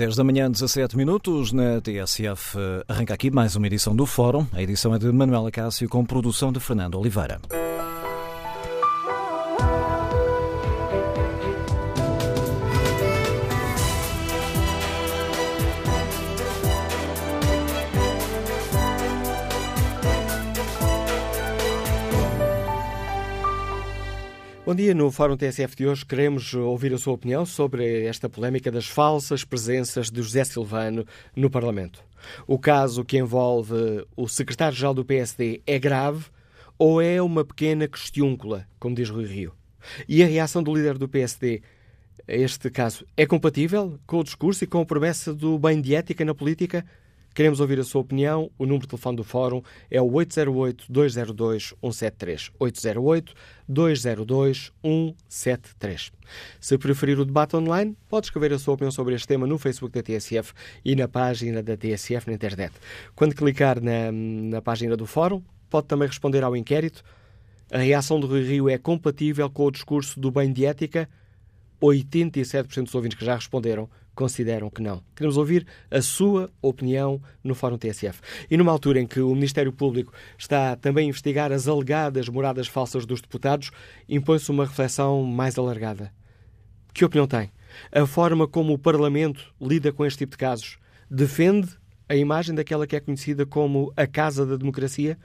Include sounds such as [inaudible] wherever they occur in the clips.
10 da manhã, 17 minutos, na TSF. Arranca aqui mais uma edição do Fórum. A edição é de Manuela Cássio com produção de Fernando Oliveira. Bom dia, no Fórum TSF de hoje queremos ouvir a sua opinião sobre esta polémica das falsas presenças de José Silvano no Parlamento. O caso que envolve o secretário-geral do PSD é grave ou é uma pequena questiúncula, como diz Rui Rio? E a reação do líder do PSD a este caso é compatível com o discurso e com a promessa do bem de ética na política? Queremos ouvir a sua opinião. O número de telefone do Fórum é o 808-202-173. 808-202-173. Se preferir o debate online, pode escrever a sua opinião sobre este tema no Facebook da TSF e na página da TSF na internet. Quando clicar na, na página do Fórum, pode também responder ao inquérito. A reação do Rui Rio é compatível com o discurso do bem de ética? 87% dos ouvintes que já responderam consideram que não. Queremos ouvir a sua opinião no Fórum TSF. E numa altura em que o Ministério Público está também a investigar as alegadas moradas falsas dos deputados, impõe-se uma reflexão mais alargada. Que opinião tem? A forma como o Parlamento lida com este tipo de casos defende a imagem daquela que é conhecida como a Casa da Democracia?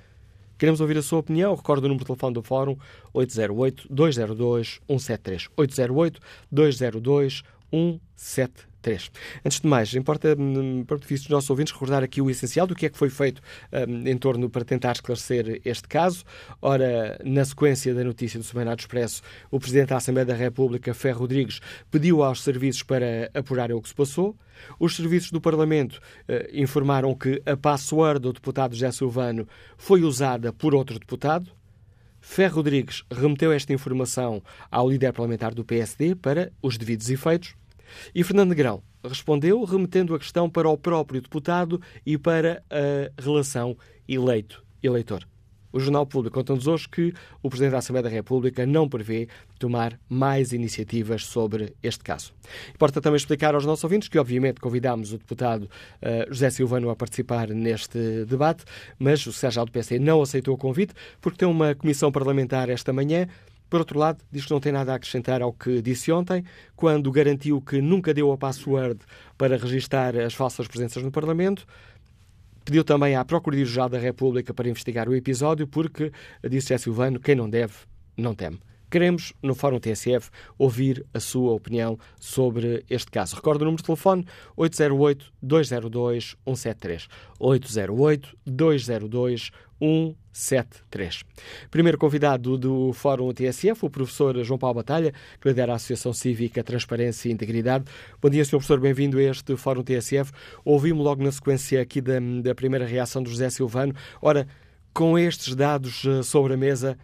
Queremos ouvir a sua opinião. Recordo o número de telefone do Fórum 808-202-173. 808-202-173. 3. Antes de mais, importa, hum, para o dos nossos ouvintes, recordar aqui o essencial do que é que foi feito um, em torno para tentar esclarecer este caso. Ora, na sequência da notícia do Semanato Expresso, o Presidente da Assembleia da República, Ferro Rodrigues, pediu aos serviços para apurarem o que se passou. Os serviços do Parlamento uh, informaram que a password do deputado José Silvano foi usada por outro deputado. Ferro Rodrigues remeteu esta informação ao líder parlamentar do PSD para os devidos efeitos. E Fernando Negrão respondeu remetendo a questão para o próprio deputado e para a relação eleito-eleitor. O Jornal Público conta-nos hoje que o Presidente da Assembleia da República não prevê tomar mais iniciativas sobre este caso. Importa também explicar aos nossos ouvintes que, obviamente, convidámos o deputado uh, José Silvano a participar neste debate, mas o Sérgio do PSD não aceitou o convite porque tem uma comissão parlamentar esta manhã por outro lado, diz que não tem nada a acrescentar ao que disse ontem, quando garantiu que nunca deu a password para registar as falsas presenças no Parlamento. Pediu também à Procuradoria-Geral da República para investigar o episódio, porque, disse José Silvano, quem não deve, não teme. Queremos, no Fórum TSF, ouvir a sua opinião sobre este caso. Recordo o número de telefone 808-202-173. 808-202-173. Primeiro convidado do Fórum TSF, o professor João Paulo Batalha, que lidera a Associação Cívica Transparência e Integridade. Bom dia, Sr. Professor, bem-vindo a este Fórum TSF. Ouvimos logo na sequência aqui da, da primeira reação do José Silvano. Ora, com estes dados eh, sobre a mesa,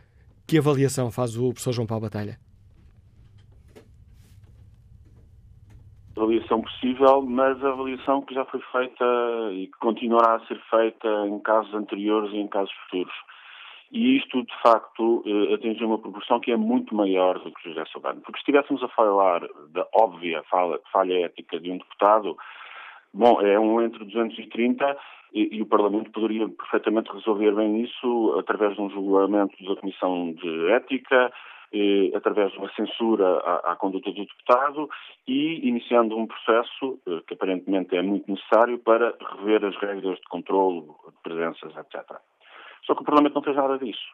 que avaliação faz o professor João Paulo Batalha? Avaliação possível, mas a avaliação que já foi feita e que continuará a ser feita em casos anteriores e em casos futuros. E isto, de facto, eh, atinge uma proporção que é muito maior do que José Silvano. Porque se estivéssemos a falar da óbvia falha, falha ética de um deputado, bom, é um entre 230 e, e, o Parlamento poderia perfeitamente resolver bem isso através de um julgamento da Comissão de Ética, eh, através de uma censura à, à, conduta do deputado e iniciando um processo eh, que aparentemente é muito necessário para rever as regras de controle de presenças, etc. Só que o Parlamento não fez nada disso.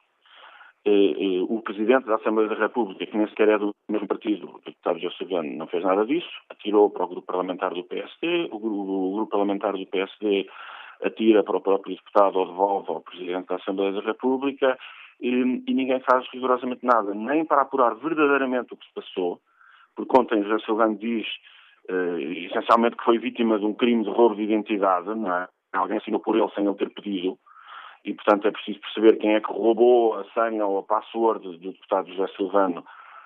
Eh, o Presidente da Assembleia da República, que nem sequer é do mesmo partido, o deputado José Silvano, não fez nada disso, atirou para o grupo parlamentar do PSD, o, o grupo parlamentar do PSD atira para o próprio deputado ou devolve ao Presidente da Assembleia da República e, e ninguém faz rigorosamente nada, nem para apurar verdadeiramente o que se passou, porque ontem José Silvano diz uh, essencialmente que foi vítima de um crime de roubo de identidade, não é? Alguém assinou por ele sem ele ter pedido, e portanto é preciso perceber quem é que roubou a senha ou a password do deputado José Silvano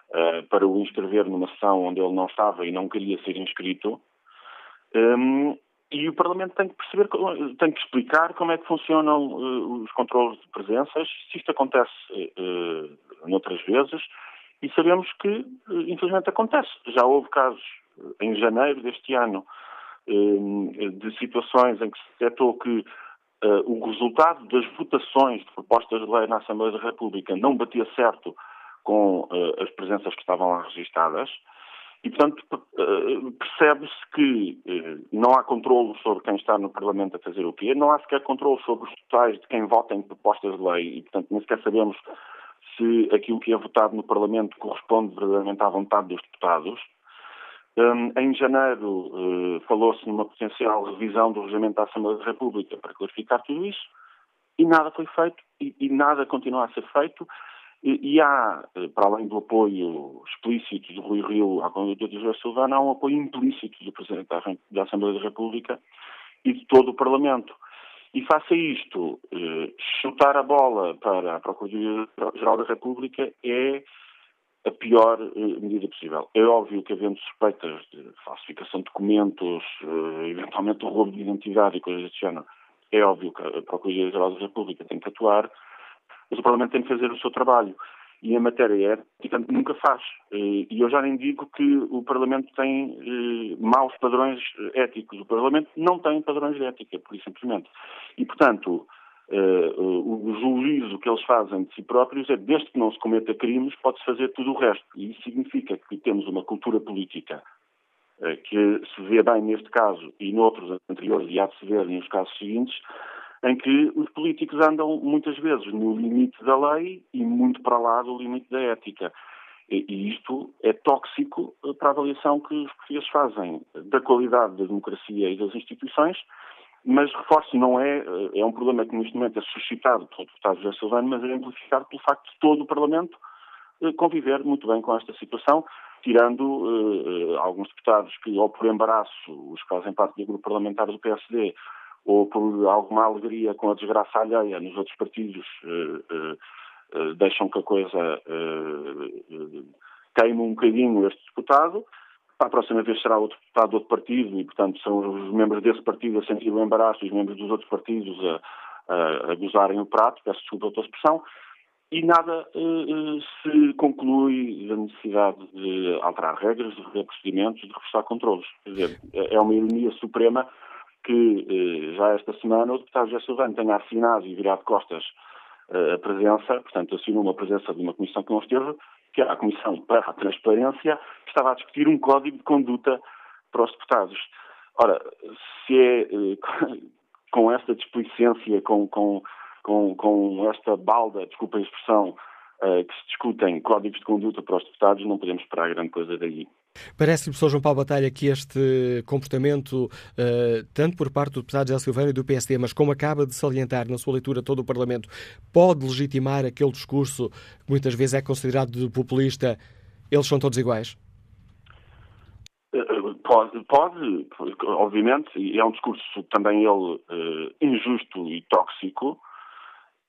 uh, para o inscrever numa sessão onde ele não estava e não queria ser inscrito. Um, e o Parlamento tem que perceber, tem que explicar como é que funcionam uh, os controles de presenças, se isto acontece uh, noutras vezes, e sabemos que, uh, infelizmente, acontece. Já houve casos em janeiro deste ano de situações em que se detectou que o resultado das votações de propostas de lei na Assembleia da República não batia certo com as presenças que estavam lá registadas. E, portanto, percebe-se que não há controle sobre quem está no Parlamento a fazer o quê, não há sequer controle sobre os totais de quem vota em propostas de lei e, portanto, nem sequer sabemos se aquilo que é votado no Parlamento corresponde verdadeiramente à vontade dos deputados. Um, em janeiro uh, falou-se numa potencial revisão do regimento da Assembleia da República para clarificar tudo isso e nada foi feito e, e nada continua a ser feito. E, e, há, eh, para além do apoio explícito de Rui Rio à candidatura de José Silvana, há um apoio implícito do Presidente da Assembleia da República e de todo o Parlamento. E faça isto, eh, chutar a bola para a Procuradoria-Geral da República é a pior eh, medida possível. É óbvio que, havendo suspeitas de falsificação de documentos, eh, eventualmente roubo de identidade e coisas desse género, é óbvio que a Procuradoria-Geral da República tem que atuar, mas o Parlamento tem que fazer o seu trabalho e em matéria ética nunca faz. E eu já nem digo que o Parlamento tem eh, maus padrões éticos. O Parlamento não tem padrões de ética, por isso simplesmente. E, portanto, eh, o juízo que eles fazem de si próprios é desde que não se cometa crimes, pode-se fazer tudo o resto. E isso significa que temos uma cultura política eh, que se vê bem neste caso e noutros anteriores e há de se ver nos casos seguintes, em que os políticos andam muitas vezes no limite da lei e muito para lá do limite da ética. E isto é tóxico eh, para a avaliação que os portugueses fazem da qualidade da democracia e das instituições, mas reforço, não é, eh, é um problema que neste momento é suscitado pelo deputado José Silvano, mas é amplificado pelo facto de todo o Parlamento eh, conviver muito bem com esta situação, tirando alguns deputados que, ou por embaraço, os que fazem parte do grupo parlamentar do PSD, ou por alguma alegria com a desgraça alheia nos outros partidos, uh, uh, deixam que a coisa queime um bocadinho este deputado. Para a próxima vez será outro deputado de outro partido e, portanto, são os membros desse partido a sentir o embaraço e os membros dos outros partidos a, a, a gozarem o prato, peço desculpa pela expressão, e nada uh, se conclui da necessidade de alterar regras, de rever procedimentos, de reforçar controles. Quer dizer, é uma ironia suprema que eh, já esta semana o deputado José Silvano tenha assinado e virado costas eh, a presença, portanto assinou uma presença de uma comissão que não esteve, que era a Comissão para a Transparência, que estava a discutir um código de conduta para os deputados. Ora, se é eh, [laughs] com esta displicência, com, com, com, com esta balda, desculpa a expressão, que se discutem códigos de conduta para os deputados, não podemos esperar grande coisa daí. Parece-lhe, professor João Paulo Batalha, que este comportamento, uh, tanto por parte do deputado José Silveira e do PSD, mas como acaba de salientar na sua leitura todo o Parlamento, pode legitimar aquele discurso que muitas vezes é considerado de populista, eles são todos iguais? Eh, pode, pode obviamente, e é um discurso também ele uh, injusto e tóxico,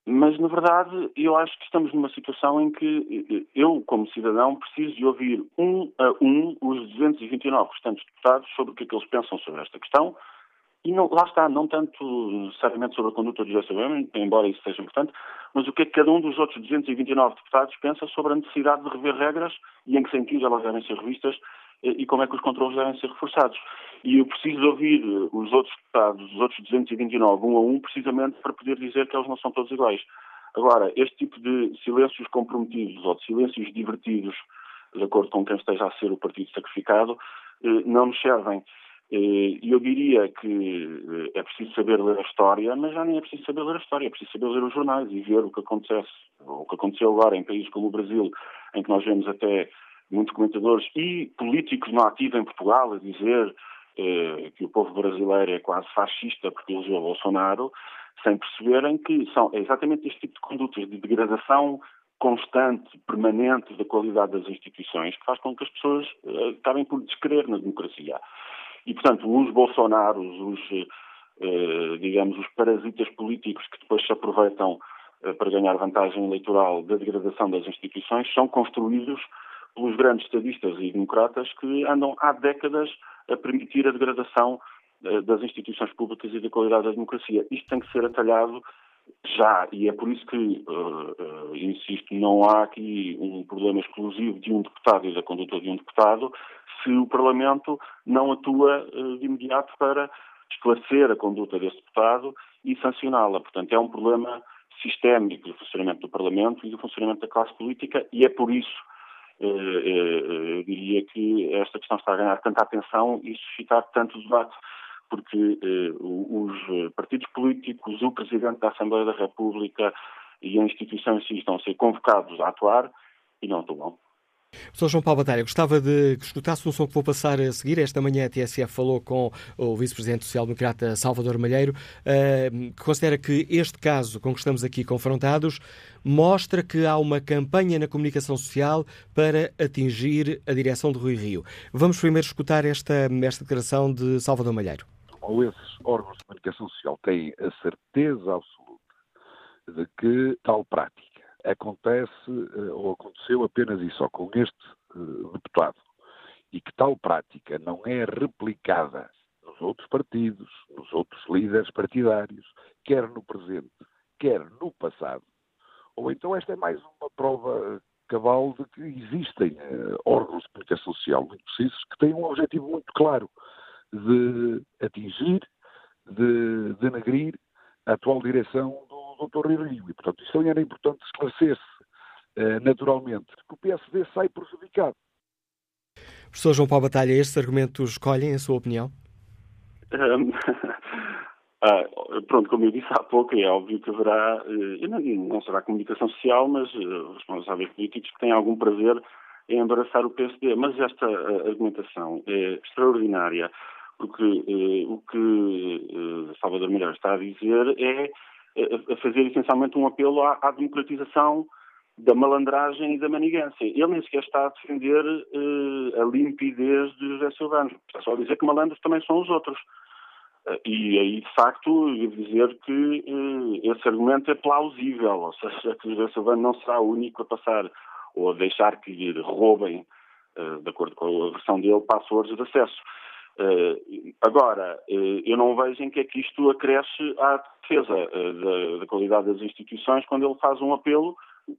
mas, na verdade, eu acho que estamos numa situação em que eu, como cidadão, preciso de ouvir um a um os 229 restantes deputados sobre o que é que eles pensam sobre esta questão. E não, lá está, não tanto necessariamente sobre a conduta do José embora isso seja importante, mas o que é que cada um dos outros 229 deputados pensa sobre a necessidade de rever regras e em que sentido elas devem ser revistas e como é que os controles devem ser reforçados. E eu preciso ouvir os outros deputados, os outros 229, um a um, precisamente para poder dizer que eles não são todos iguais. Agora, este tipo de silêncios comprometidos ou de silêncios divertidos, de acordo com quem esteja a ser o partido sacrificado, eh, não nos servem. Eh, e eu diria que eh, é preciso saber ler a história, mas já nem é preciso saber ler a história, é preciso saber ler os jornais e ver o que acontece, o que aconteceu agora em países como o Brasil, em que nós vemos até muitos comentadores e políticos no ativo em Portugal a dizer eh, que o povo brasileiro é quase fascista porque elegeu Bolsonaro, sem perceberem que são exatamente este tipo de condutas de degradação constante, permanente da qualidade das instituições que faz com que as pessoas eh, acabem por descrer na democracia. E, portanto, os Bolsonaros, os, eh, digamos, os parasitas políticos que depois se aproveitam para ganhar vantagem eleitoral da degradação das instituições são construídos pelos grandes estadistas e democratas que andam há décadas a permitir a degradação eh, das instituições públicas e da qualidade da democracia. Isto tem que ser atalhado já, e é por isso que, uh, uh, insisto, não há aqui um problema exclusivo de um deputado e da conduta de um deputado, se o Parlamento não atua de imediato para esclarecer a conduta desse deputado e sancioná-la. Portanto, é um problema sistémico do funcionamento do Parlamento e do funcionamento da classe política e é por isso, eu diria que esta questão está a ganhar tanta atenção e suscitar tanto debate, porque eh, os partidos políticos, o Presidente da Assembleia da República e a instituição em si estão a ser convocados a atuar e não atuam. Sr. João Paulo Batalha, gostava de que escutasse um som que vou passar a seguir. Esta manhã a TSF falou com o Vice-Presidente Social-Democrata Salvador Malheiro, uh, que considera que este caso com que estamos aqui confrontados mostra que há uma campanha na comunicação social para atingir a direção de Rui Rio. Vamos primeiro escutar esta, esta declaração de Salvador Malheiro. Ou esses órgãos de comunicação social têm a certeza absoluta de que tal prática acontece eh, ou aconteceu apenas e só com este eh, deputado e que tal prática não é replicada nos outros partidos, nos outros líderes partidários, quer no presente, quer no passado, ou então esta é mais uma prova cabal de que existem órgãos de comunicação social muito precisos que têm um objetivo muito claro de atingir, de denegrir a atual direção Dr. Rio. E, portanto, isso era importante esclarecer-se uh, naturalmente, que o PSD sai prejudicado. Professor João Paulo Batalha, estes argumentos escolhem, a sua opinião? Um, [laughs] ah, pronto, como eu disse há pouco, é óbvio que haverá, uh, não, não, será comunicação social, mas uh, responsáveis políticos que têm algum prazer em embaraçar o PSD. Mas esta uh, argumentação é extraordinária, porque o que Salvador Melhor está a dizer é a fazer essencialmente um apelo à, à, democratização da malandragem e da manigância. Ele nem sequer está a defender uh, a limpidez de José Silvano. Está só a dizer que malandros também são os outros. Uh, e aí, de facto, devo dizer que uh, esse argumento é plausível, ou seja, que José Silvano não será o único a passar ou a deixar que lhe roubem, de acordo com a versão dele, passwords de acesso. Uh, agora, uh, eu não vejo em que é que isto acresce à defesa uh, da, da, qualidade das instituições quando ele faz um apelo,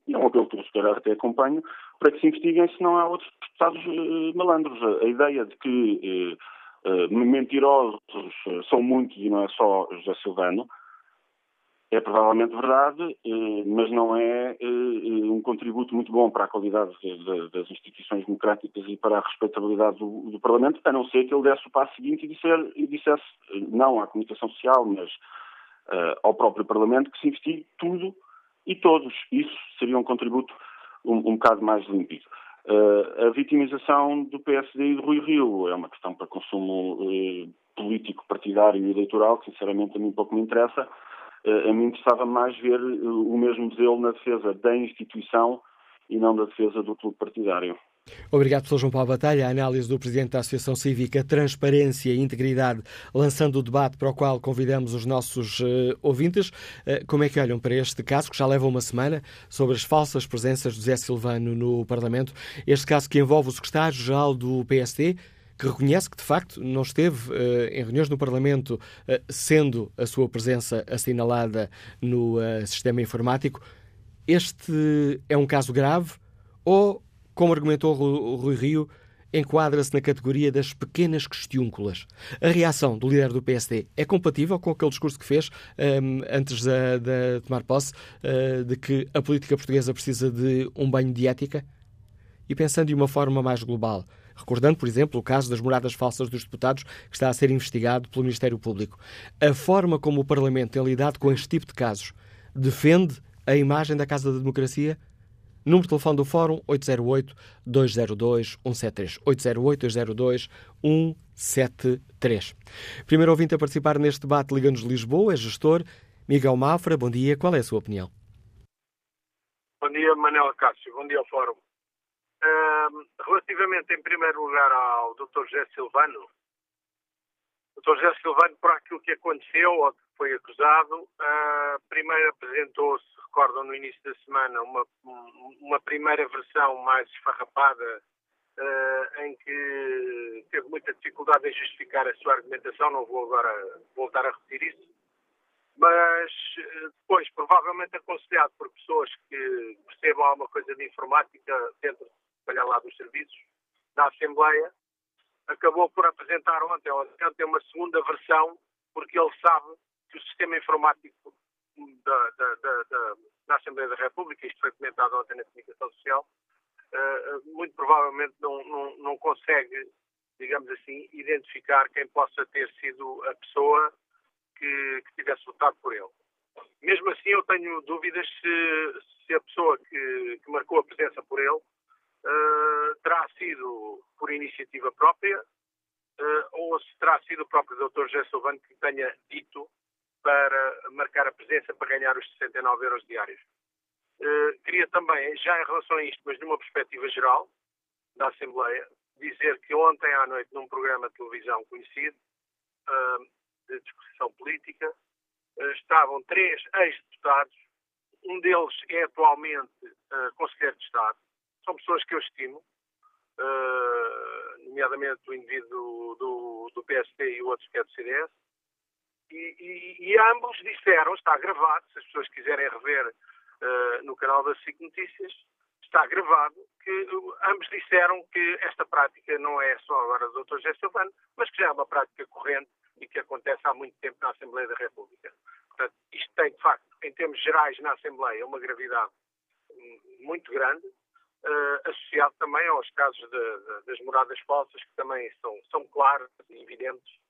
e é um apelo que eu se calhar até acompanho, para que se investiguem se não há outros deputados malandros. A, ideia de que mentirosos são muitos e não é só José Silvano, é provavelmente verdade, eh, mas não é eh, um contributo muito bom para a qualidade das instituições democráticas e para a respeitabilidade do, do Parlamento, a não ser que ele desse o passo seguinte e, disser, e dissesse, não à comunicação social, mas uh, ao próprio Parlamento, que se investigue tudo e todos. Isso seria um contributo um, um bocado mais límpido. Uh, a vitimização do PSD e do Rui Rio é uma questão para consumo uh, político, partidário e eleitoral, que sinceramente a mim pouco me interessa. Eh, a mim interessava mais ver eh, o mesmo zelo na defesa da instituição e não da defesa do clube partidário. Obrigado, professor João Paulo Batalha. A análise do Presidente da Associação Cívica Transparência e Integridade, lançando o debate para o qual convidamos os nossos uh, ouvintes. Uh, como é que olham para este caso, que já leva uma semana, sobre as falsas presenças de José Silvano no Parlamento? Este caso que envolve o secretário-geral do PSD, que reconhece que, de facto, não esteve uh, em reuniões no Parlamento, uh, sendo a sua presença assinalada no uh, sistema informático. Este é um caso grave ou, como argumentou o Rui Rio, enquadra-se na categoria das pequenas questiúnculas. A reação do líder do PSD é compatível com aquele discurso que fez um, ehm, antes de, de, tomar posse, uh, de que a política portuguesa precisa de um banho de ética? E pensando de uma forma mais global, recordando, por exemplo, o caso das moradas falsas dos deputados, que está a ser investigado pelo Ministério Público. A forma como o Parlamento tem lidado com este tipo de casos defende a imagem da Casa da Democracia? Número de telefone do Fórum 808-202-173. 808-202-173. Primeiro ouvinte a participar neste debate Liga-nos Lisboa é gestor Miguel Mafra. Bom dia. Qual é a sua opinião? Bom dia, Manela Cássio. Bom dia ao Fórum relativamente, em primeiro lugar, ao Dr. José Silvano, o Dr. José Silvano, por aquilo que aconteceu ou que foi acusado, uh, primeiro apresentou-se, recordam, no início da semana, uma, uma primeira versão mais esfarrapada, uh, em que teve muita dificuldade em justificar a sua argumentação, não vou agora voltar a repetir isso, mas depois, provavelmente aconselhado por pessoas que percebam alguma coisa de informática dentro trabalhar lá dos serviços da Assembleia, acabou por apresentar ontem, ontem uma segunda versão, porque ele sabe que o sistema informático da, da, da, da Assembleia da República, isto foi comentado ontem na comunicação social, uh, muito provavelmente não, não, não consegue, digamos assim, identificar quem possa ter sido a pessoa que, que tivesse votado por ele. Mesmo assim, eu tenho dúvidas se, se a pessoa que, que, marcou a presença por ele uh, terá sido por iniciativa própria uh, ou se terá sido o próprio Dr. José Silvano que tenha dito para marcar a presença para ganhar os 69 euros diários. Uh, queria também, já em relação a isto, mas numa perspectiva geral da Assembleia, dizer que ontem à noite, num programa de televisão conhecido, de discussão política, eh, estavam três ex-deputados, um deles é atualmente uh, Conselheiro de Estado, são pessoas que eu estimo, uh, nomeadamente o indivíduo do, do PSD e o outro que é do CDS, e, e, e, ambos disseram, está gravado, se as pessoas quiserem rever uh, no canal da SIC Notícias, está gravado, que ambos disseram que esta prática não é só agora do Dr. José Silvano, mas que já é uma prática corrente e que acontece há muito tempo na Assembleia da República. Portanto, isto tem, de facto, em termos gerais na Assembleia, uma gravidade muito grande, uh, associado também aos casos de, de, das moradas falsas, que também são, são claros e evidentes.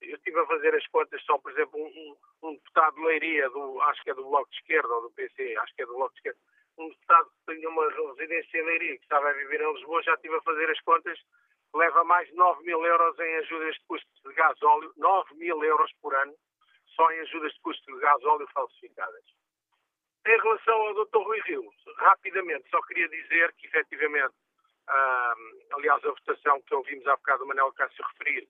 Eu estive a fazer as contas, só, por exemplo, um, um deputado de Leiria, do, acho que é do Bloco de Esquerda ou do PC, acho que é do Bloco de Esquerda, um deputado que tinha uma residência em Leiria, que estava a viver em Lisboa, já estive a fazer as contas, leva mais de 9 mil euros em ajudas de custos de gás óleo, 9 mil euros por ano, só em ajudas de custo de gás óleo falsificadas. Em relação ao Dr. Rui Rio, rapidamente, só queria dizer que, efetivamente, aliás, a votação que ouvimos há bocado o Manuel Cássio referir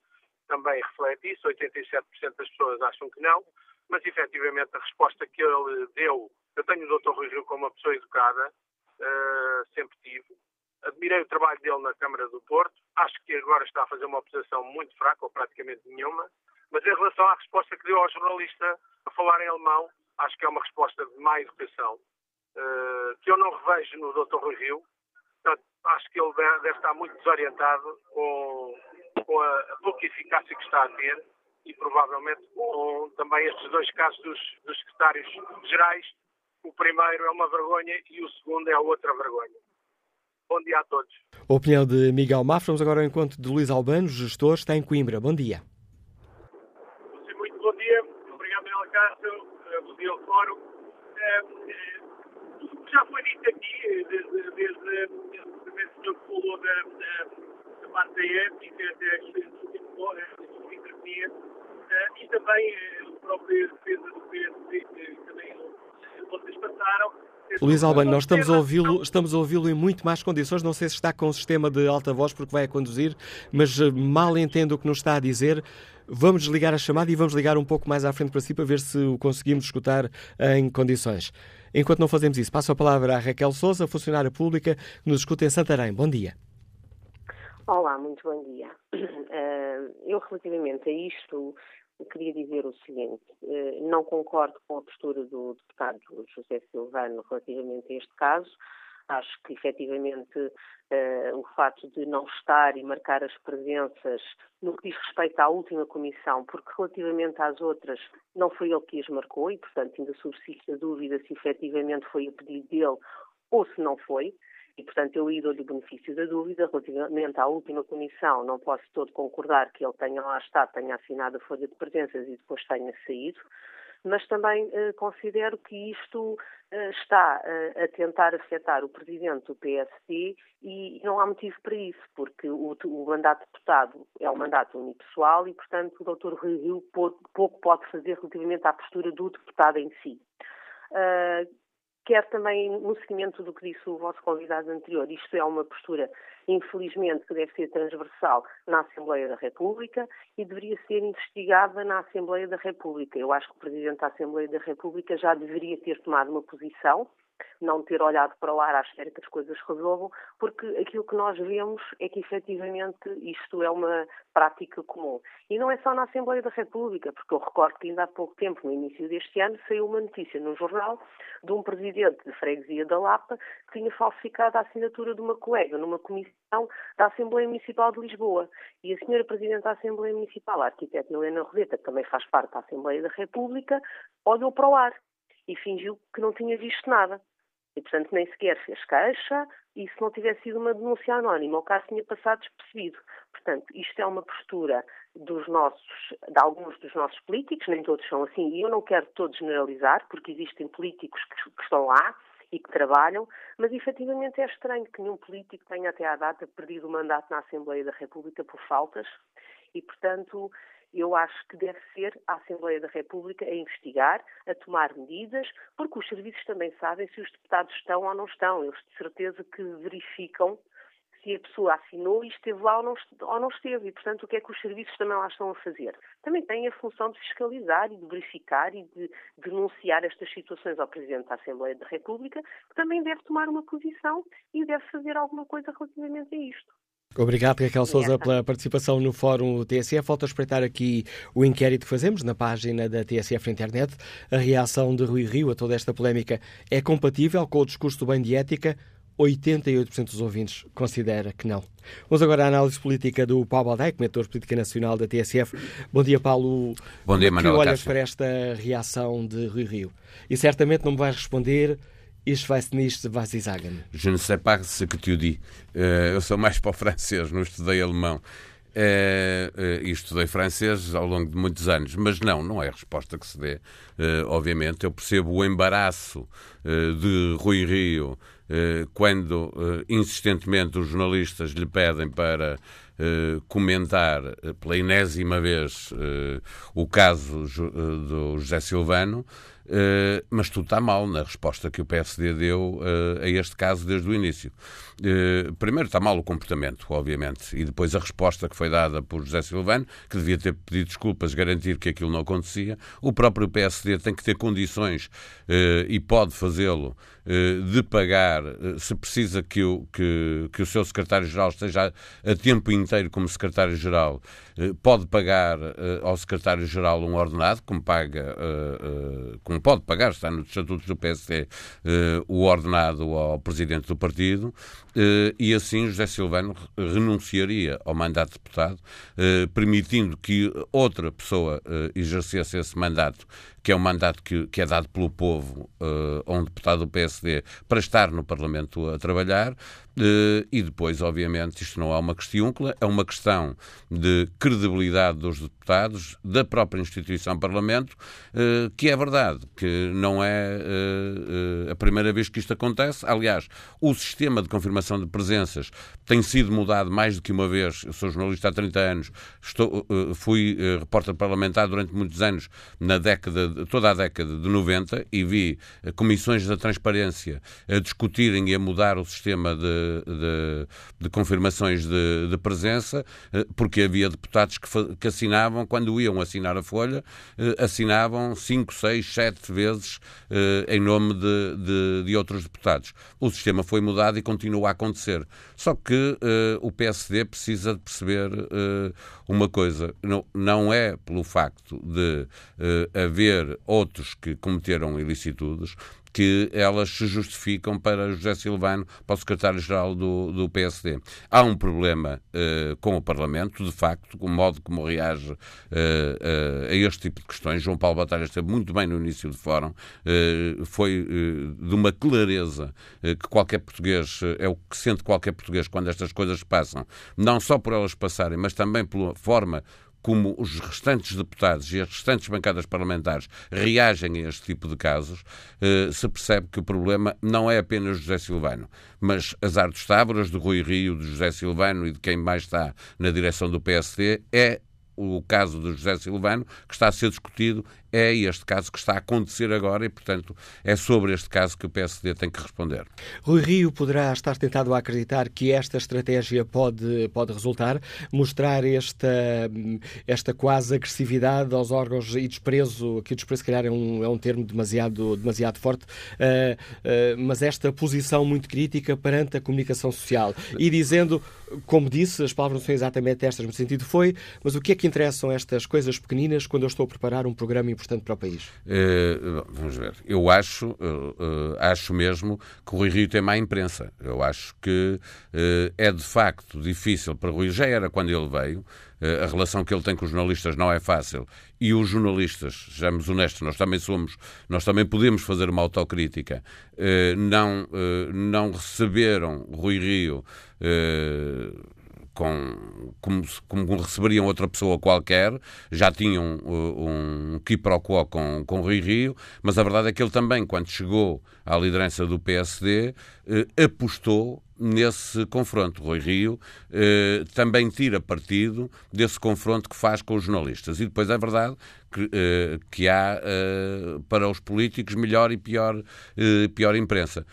também reflete isso, 87% das pessoas acham que não, mas, efetivamente, a resposta que ele deu, eu tenho o Dr. Rui Rio como uma pessoa educada, uh, sempre tive, admirei o trabalho dele na Câmara do Porto, acho que agora está a fazer uma oposição muito fraca, ou praticamente nenhuma, mas em relação à resposta que deu ao jornalista a falar em alemão, acho que é uma resposta de má educação, uh, que eu não revejo no Dr. Rui Rio. Portanto, acho que ele deve, estar muito desorientado com, com a, a, pouca eficácia que está a ter e provavelmente com também estes dois casos dos, dos secretários gerais. O primeiro é uma vergonha e o segundo é outra vergonha. Bom dia a todos. A opinião de Miguel Mafra. Vamos agora ao encontro de Luís Albano, gestor, está em Coimbra. Bom dia. Ao fórum. Já foi dito aqui, desde, desde, o primeiro senhor que falou da, da, parte da ética, da interferia, e também a própria defesa do PSD, que também vocês passaram. Luís Albano, nós estamos a ouvi-lo, estamos a ouvi-lo em muito más condições. Não sei se está com o sistema de alta voz porque vai a conduzir, mas eh, mal entendo o que nos está a dizer. Vamos desligar a chamada e vamos ligar um pouco mais à frente para si para ver se o conseguimos escutar em condições. Enquanto não fazemos isso, passo a palavra à Raquel Souza, funcionária pública, que nos escuta em Santarém. Bom dia. Olá, muito bom dia. [clears throat] Eh, eu, relativamente a isto, queria dizer o seguinte: eh, não concordo com a postura do deputado José Silvano relativamente a este caso. Acho que, efetivamente, uh, o fato de não estar e marcar as presenças no que diz respeito à última comissão, porque relativamente às outras não foi ele que as marcou e, portanto, ainda subsiste a dúvida se efetivamente foi a pedido dele ou se não foi. E, portanto, eu dou-lhe o benefício da dúvida. Relativamente à última comissão, não posso todo concordar que ele tenha lá estado, tenha assinado a folha de presenças e depois tenha saído mas também eh, considero que isto eh, está eh, a tentar afetar o presidente do PSD e não há motivo para isso, porque o, o mandato de deputado é um mandato unipessoal e, portanto, o Dr. Rui Rio pouco pode fazer relativamente à postura do deputado em si. Uh, quer também no seguimento do que disse o vosso convidado anterior, isto é uma postura, infelizmente, que deve ser transversal na Assembleia da República e deveria ser investigada na Assembleia da República. Eu acho que o Presidente da Assembleia da República já deveria ter tomado uma posição não ter olhado para o ar à espera que as coisas resolvam, porque aquilo que nós vemos é que efetivamente isto é uma prática comum. E não é só na Assembleia da República, porque eu recordo que ainda há pouco tempo, no início deste ano, saiu uma notícia no jornal de um presidente de freguesia da Lapa que tinha falsificado a assinatura de uma colega numa comissão da Assembleia Municipal de Lisboa. E a senhora Presidente da Assembleia Municipal, a arquiteta Helena Roseta, que também faz parte da Assembleia da República, olhou para o ar e fingiu que não tinha visto nada. E, portanto, nem sequer fez queixa e se não tivesse sido uma denúncia anónima, o caso tinha passado despercebido. Portanto, isto é uma postura dos nossos, de alguns dos nossos políticos, nem todos são assim, e eu não quero todos generalizar, porque existem políticos que, que estão lá e que trabalham, mas efetivamente é estranho que nenhum político tenha até à data perdido o mandato na Assembleia da República por faltas e, portanto, eu acho que deve ser a Assembleia da República a investigar, a tomar medidas, porque os serviços também sabem se os deputados estão ou não estão. Eles de certeza que verificam se a pessoa assinou e esteve lá ou não, ou não esteve. E, portanto, o que é que os serviços também lá estão a fazer? Também têm a função de fiscalizar e de verificar e de denunciar estas situações ao Presidente da Assembleia da República, que também deve tomar uma posição e deve fazer alguma coisa relativamente a isto. Obrigado, Raquel Souza, pela participação no Fórum TSF. Falta espreitar aqui o inquérito que fazemos na página da TSF na internet. A reação de Rui Rio a toda esta polémica é compatível com o discurso do bem de ética? 88% dos ouvintes considera que não. Vamos agora à análise política do Paulo Aldeia, comentador política nacional da TSF. Bom dia, Paulo. Bom dia, Manuel. Que olhas para esta reação de Rui Rio? E certamente não me vais responder Ich weiß nicht, was Sie sagen. Je ne sais pas ce que tu dis. Uh, eu sou mais para o francês, não estudei alemão. Uh, uh, e estudei francês ao longo de muitos anos, mas não, não é a resposta que se dê. Uh, obviamente, eu percebo o embaraço de Rui Rio quando insistentemente os jornalistas lhe pedem para comentar pela enésima vez o caso do José Silvano. Uh, mas tudo está mal na resposta que o PSD deu uh, a este caso desde o início. Uh, primeiro está mal o comportamento, obviamente, e depois a resposta que foi dada por José Silvano, que devia ter pedido desculpas, garantir que aquilo não acontecia. O próprio PSD tem que ter condições e pode fazê-lo de pagar, se precisa que o, que, que o seu secretário-geral esteja a tempo inteiro como secretário-geral, pode pagar ao secretário-geral um ordenado, como paga, como pode pagar, está nos estatutos do PSD, eh, o ordenado ao presidente do partido, eh, e assim José Silvano renunciaria ao mandato de deputado, eh, permitindo que outra pessoa exercesse esse mandato que é um mandato que, que é dado pelo povo uh, a um deputado do PSD para estar no Parlamento a trabalhar. Uh, e depois, obviamente, isto não é uma questiúncula, é uma questão de credibilidade dos deputados, da própria instituição Parlamento, uh, que é verdade, que não é a primeira vez que isto acontece. Aliás, o sistema de confirmação de presenças tem sido mudado mais do que uma vez. Eu sou jornalista há 30 anos, estou, fui repórter parlamentar durante muitos anos na década toda a década de 90 e vi eh, comissões da transparência a discutirem e a mudar o sistema de, de, de confirmações de, de, presença, eh, porque havia deputados que, que, assinavam, quando iam assinar a folha, eh, assinavam 5, 6, 7 vezes em nome de, de, outros deputados. O sistema foi mudado e continua a acontecer. Só que o PSD precisa de perceber uma coisa: não, não é pelo facto de haver outros que cometeram ilicitudes, que elas se justificam para José Silvano, para o secretário-geral do, do PSD. Há um problema uh, com o Parlamento, de facto, com o modo como reage uh, uh, a este tipo de questões. João Paulo Batalha esteve muito bem no início do fórum, foi de uma clareza que qualquer português, é o que sente qualquer português quando estas coisas passam, não só por elas passarem, mas também pela forma como os restantes deputados e as restantes bancadas parlamentares reagem a este tipo de casos, eh, se percebe que o problema não é apenas José Silvano, mas azar dos Távoras, de Rui Rio, de José Silvano e de quem mais está na direção do PSD, é o caso de José Silvano, que está a ser discutido, é este caso que está a acontecer agora e, portanto, é sobre este caso que o PSD tem que responder. Rui Rio poderá estar tentado a acreditar que esta estratégia pode, pode resultar, mostrar esta, esta quase agressividade aos órgãos e desprezo, que o desprezo, se calhar, é um, é um termo demasiado, demasiado forte, uh, uh, mas esta posição muito crítica perante a comunicação social e dizendo, como disse, as palavras não são exatamente estas no sentido foi, mas o que é que interessam estas coisas pequeninas quando eu estou a preparar um programa importante para o país? Uh, vamos ver. Eu acho, acho mesmo que o Rui Rio tem má imprensa. Eu acho que é de facto difícil para o Rui, já era quando ele veio, a relação que ele tem com os jornalistas não é fácil e os jornalistas, sejamos honestos, nós também somos, nós também podemos fazer uma autocrítica, não, não receberam Rui Rio com, como, como, receberiam outra pessoa qualquer, já tinham um, um quiproquo com, com Rui Rio, mas a verdade é que ele também, quando chegou à liderança do PSD, apostou nesse confronto. Rui Rio eh, também tira partido desse confronto que faz com os jornalistas. E depois é verdade que, eh, que há eh, para os políticos melhor e pior, eh, pior imprensa.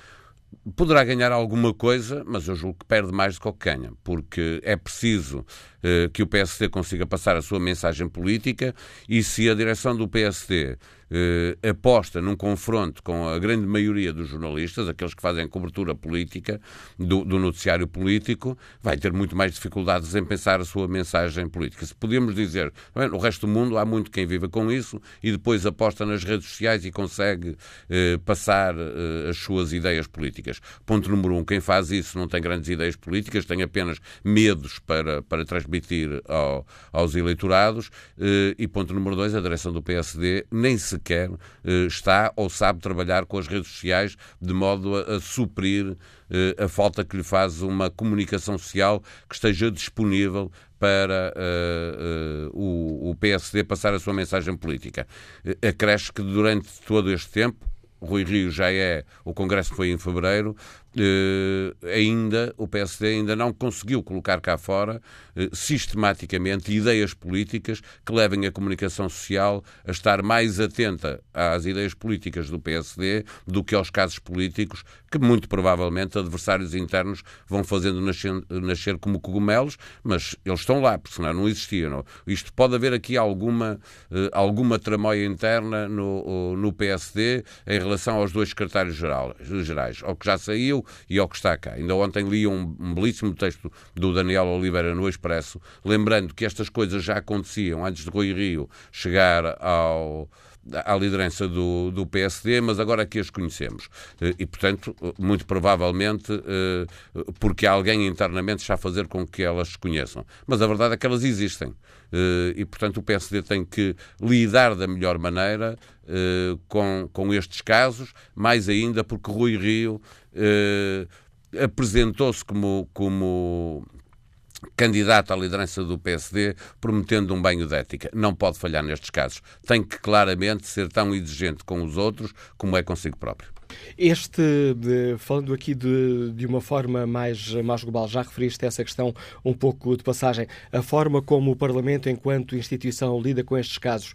Poderá ganhar alguma coisa, mas eu julgo que perde mais do que o que ganha, porque é preciso eh, que o PSD consiga passar a sua mensagem política e se a direção do PSD eh, aposta num confronto com a grande maioria dos jornalistas, aqueles que fazem cobertura política, do, do noticiário político, vai ter muito mais dificuldades em pensar a sua mensagem política. Se podemos dizer, bem, no resto do mundo há muito quem viva com isso e depois aposta nas redes sociais e consegue eh, passar eh, as suas ideias políticas. Ponto número um, quem faz isso não tem grandes ideias políticas, tem apenas medos para, para transmitir ao, aos eleitorados. Eh, e ponto número dois, a direção do PSD nem sequer eh, está ou sabe trabalhar com as redes sociais de modo a, a suprir eh, a falta que lhe faz uma comunicação social que esteja disponível para uh, uh, o, o, PSD passar a sua mensagem política. Uh, acresce que durante todo este tempo, Rui Rio já é, o Congresso foi em fevereiro, eh, ainda o PSD ainda não conseguiu colocar cá fora eh, sistematicamente ideias políticas que levem a comunicação social a estar mais atenta às ideias políticas do PSD do que aos casos políticos que muito provavelmente adversários internos vão fazendo nascer, nascer como cogumelos, mas eles estão lá, porque senão não existiam. Isto pode haver aqui alguma, eh, alguma tramóia interna no, no PSD em relação aos dois secretários gerais, ao que já saiu e ao que está cá. Ainda ontem li um, um belíssimo texto do Daniel Oliveira no Expresso, lembrando que estas coisas já aconteciam antes de Rui Rio chegar ao à liderança do, do PSD, mas agora que as conhecemos. Eh, e, portanto, muito provavelmente eh, porque alguém internamente está a fazer com que elas se conheçam. Mas a verdade é que elas existem. Eh, e, portanto, o PSD tem que lidar da melhor maneira com, com estes casos, mais ainda porque Rui Rio apresentou-se como, como candidato à liderança do PSD, prometendo um banho de ética. Não pode falhar nestes casos. Tem que claramente ser tão exigente com os outros como é consigo próprio. Este, falando aqui de, de uma forma mais, mais global, já referiste a essa questão um pouco de passagem, a forma como o Parlamento, enquanto instituição, lida com estes casos,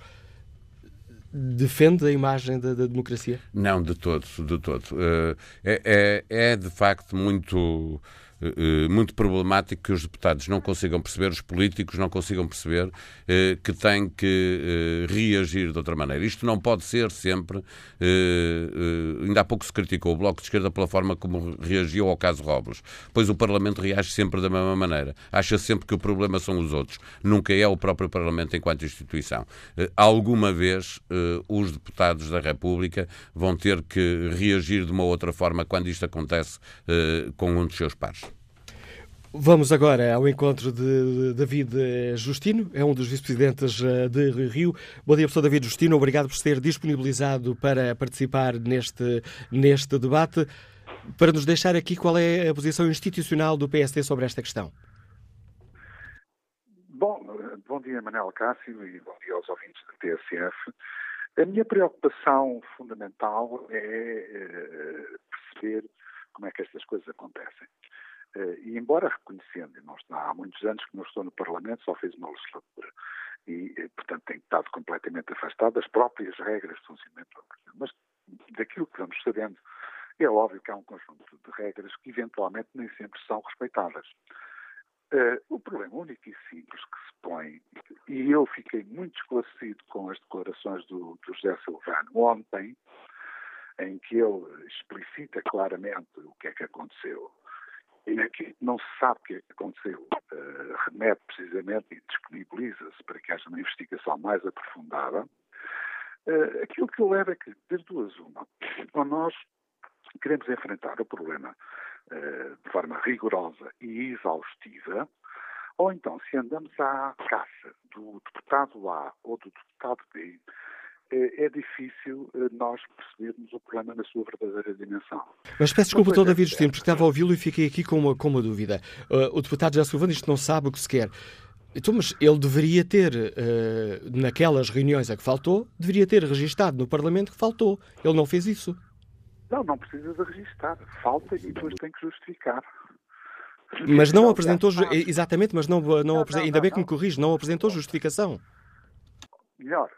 defende a imagem da, da democracia? Não, de todo, de todo. Eh, é, é, é de facto muito muito problemático que os deputados não consigam perceber, os políticos não consigam perceber eh, que têm que reagir de outra maneira. Isto não pode ser sempre. Ainda há pouco se criticou o Bloco de Esquerda pela forma como reagiu ao caso Robles. Pois o Parlamento reage sempre da mesma maneira. Acha sempre que o problema são os outros. Nunca é o próprio Parlamento enquanto instituição. Alguma vez os deputados da República vão ter que reagir de uma outra forma quando isto acontece com um dos seus pares. Vamos agora ao encontro de David Justino, é um dos vice-presidentes eh, de Rio. Bom dia, professor David Justino, obrigado por ser disponibilizado para participar neste, neste debate. Para nos deixar aqui qual é a posição institucional do PSD sobre esta questão. Bom, bom dia, Manel Cássio, e bom dia aos ouvintes da TSF. A minha preocupação fundamental é eh, perceber como é que estas coisas acontecem. Eh, e embora reconhecendo, não está, há muitos anos que não estou no Parlamento, só fiz uma legislatura, e, portanto, tem estado completamente afastado das próprias regras de funcionamento do Partido. Mas daquilo que vamos sabendo, é óbvio que há um conjunto de regras que eventualmente nem sempre são respeitadas. Uh, o problema único e simples que se põe, e eu fiquei muito esclarecido com as declarações do, do José Silvano ontem, em que ele explicita claramente o que é que aconteceu. E aqui não se sabe o que é que aconteceu. Uh, remete precisamente e disponibiliza-se para que haja uma investigação mais aprofundada. Uh, aquilo que eu levo é que, das duas, uma, [sniffs] ou nós queremos enfrentar o problema uh, de forma rigorosa e exaustiva, ou então, se andamos à caça do deputado A ou do deputado B, é, é difícil eh, nós percebermos o problema na sua verdadeira dimensão. Mas peço desculpa, Dr. David Justino, porque estava a ouvi-lo e fiquei aqui com uma, com uma dúvida. Uh, o deputado já Silvano que não sabe o que se quer. Então, mas ele deveria ter, uh, naquelas reuniões a que faltou, deveria ter registado no Parlamento que faltou. Ele não fez isso. Não, não precisa de registar. Falta e depois tem que justificar. Mas não apresentou, exatamente, mas não, não, não ainda bem que me corrige, não apresentou justificação. Melhor,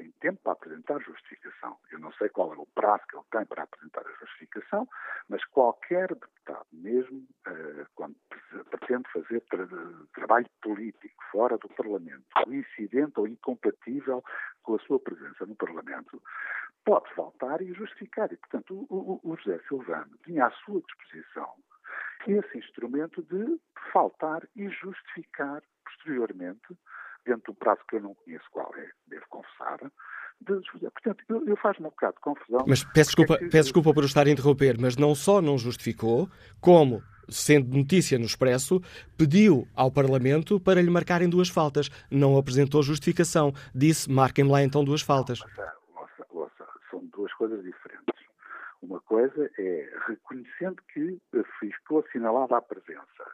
tem tempo para apresentar justificação. Eu não sei qual é o prazo que ele tem para apresentar a justificação, mas qualquer deputado, mesmo uh, quando pretende fazer tra trabalho político fora do Parlamento, coincidente ou incompatível com a sua presença no Parlamento, pode voltar e justificar. E, portanto, o, o, o José Silvano tinha à sua disposição esse instrumento de faltar e justificar posteriormente dentro do prazo que eu não conheço qual é, devo confessar, de, portanto, eu, eu faz-me um bocado de confusão. Mas peço desculpa, é que... peço desculpa por estar a interromper, mas não só não justificou, como, sendo notícia no Expresso, pediu ao Parlamento para lhe marcarem duas faltas. Não apresentou justificação. Disse, marquem-me lá então duas faltas. Não, ouça, ouça, são duas coisas diferentes. Uma coisa é reconhecendo que ficou assinalada a presença.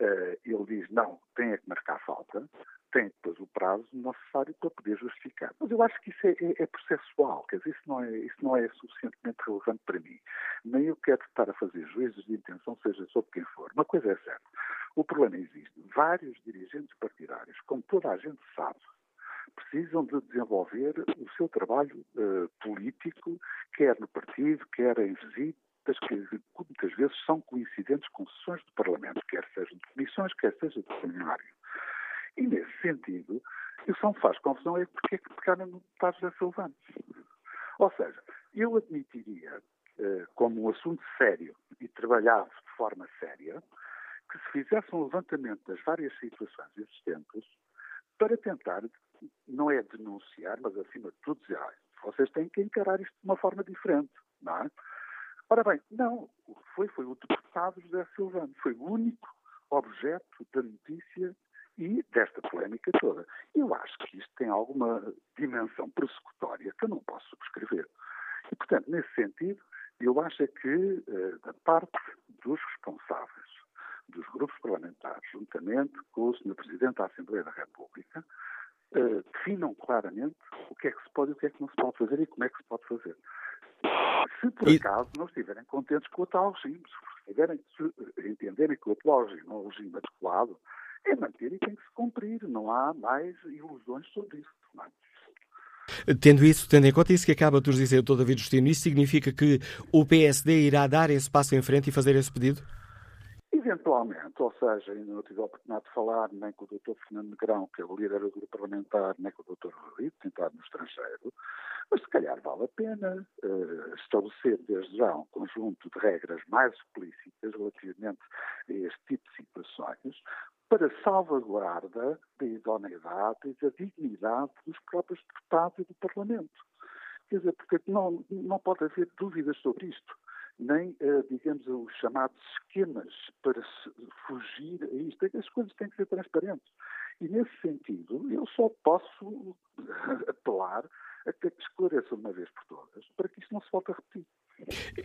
Uh, ele diz, não, tem é que marcar falta tem depois o prazo necessário para poder justificar. Mas eu acho que isso é, é, é, processual, quer dizer, isso não é, isso não é suficientemente relevante para mim. Nem eu quero estar a fazer juízos de intenção, seja sobre quem for. Uma coisa é certa, o problema existe. Vários dirigentes partidários, como toda a gente sabe, precisam de desenvolver o seu trabalho uh, político, quer no partido, quer em que muitas vezes são coincidentes com sessões do Parlamento, quer sejam de comissões, quer seja de seminário. E, nesse sentido, o só me faz confusão é porque é que pegaram no deputado José Silvano. Ou seja, eu admitiria, eh, como um assunto sério e trabalhado de forma séria, que se fizesse um levantamento das várias situações existentes para tentar, não é denunciar, mas acima de tudo dizer, vocês têm que encarar isto de uma forma diferente, não é? Ora bem, não, o que foi foi o deputado José Silvano, foi o único objeto da notícia e desta polémica toda. Eu acho que isto tem alguma dimensão persecutória que eu não posso subscrever. E, portanto, nesse sentido, eu acho é que, eh, da parte dos responsáveis dos grupos parlamentares, juntamente com o Sr. Presidente da Assembleia da República, eh, definam claramente o que é que se pode e o que é que não se pode fazer e como é que se pode fazer. Se por acaso não estiverem contentes com o atual regime, se, estiverem, se entenderem que o atual regime é um regime adequado, é manter e tem que se cumprir. Não há mais ilusões sobre isso. É? Tendo isso, tendo em conta isso que acaba de nos dizer o. David Justino, isso significa que o PSD irá dar esse passo em frente e fazer esse pedido? Eventualmente, ou seja, ainda não tive a oportunidade de falar nem com o Dr. Fernando Negrão, que é o líder do grupo parlamentar, nem com o Dr. Rui, sentado no estrangeiro, mas se calhar vale a pena uh, estabelecer desde já um conjunto de regras mais explícitas relativamente a este tipo de situações, para salvaguarda da idoneidade e da dignidade dos próprios deputados e do Parlamento. Quer dizer, porque não, não pode haver dúvidas sobre isto, nem, uh, digamos, os chamados esquemas para fugir a isto. As coisas têm que ser transparentes. E, nesse sentido, eu só posso [laughs] apelar a que esclareça uma vez por todas para que isto não se volte a repetir.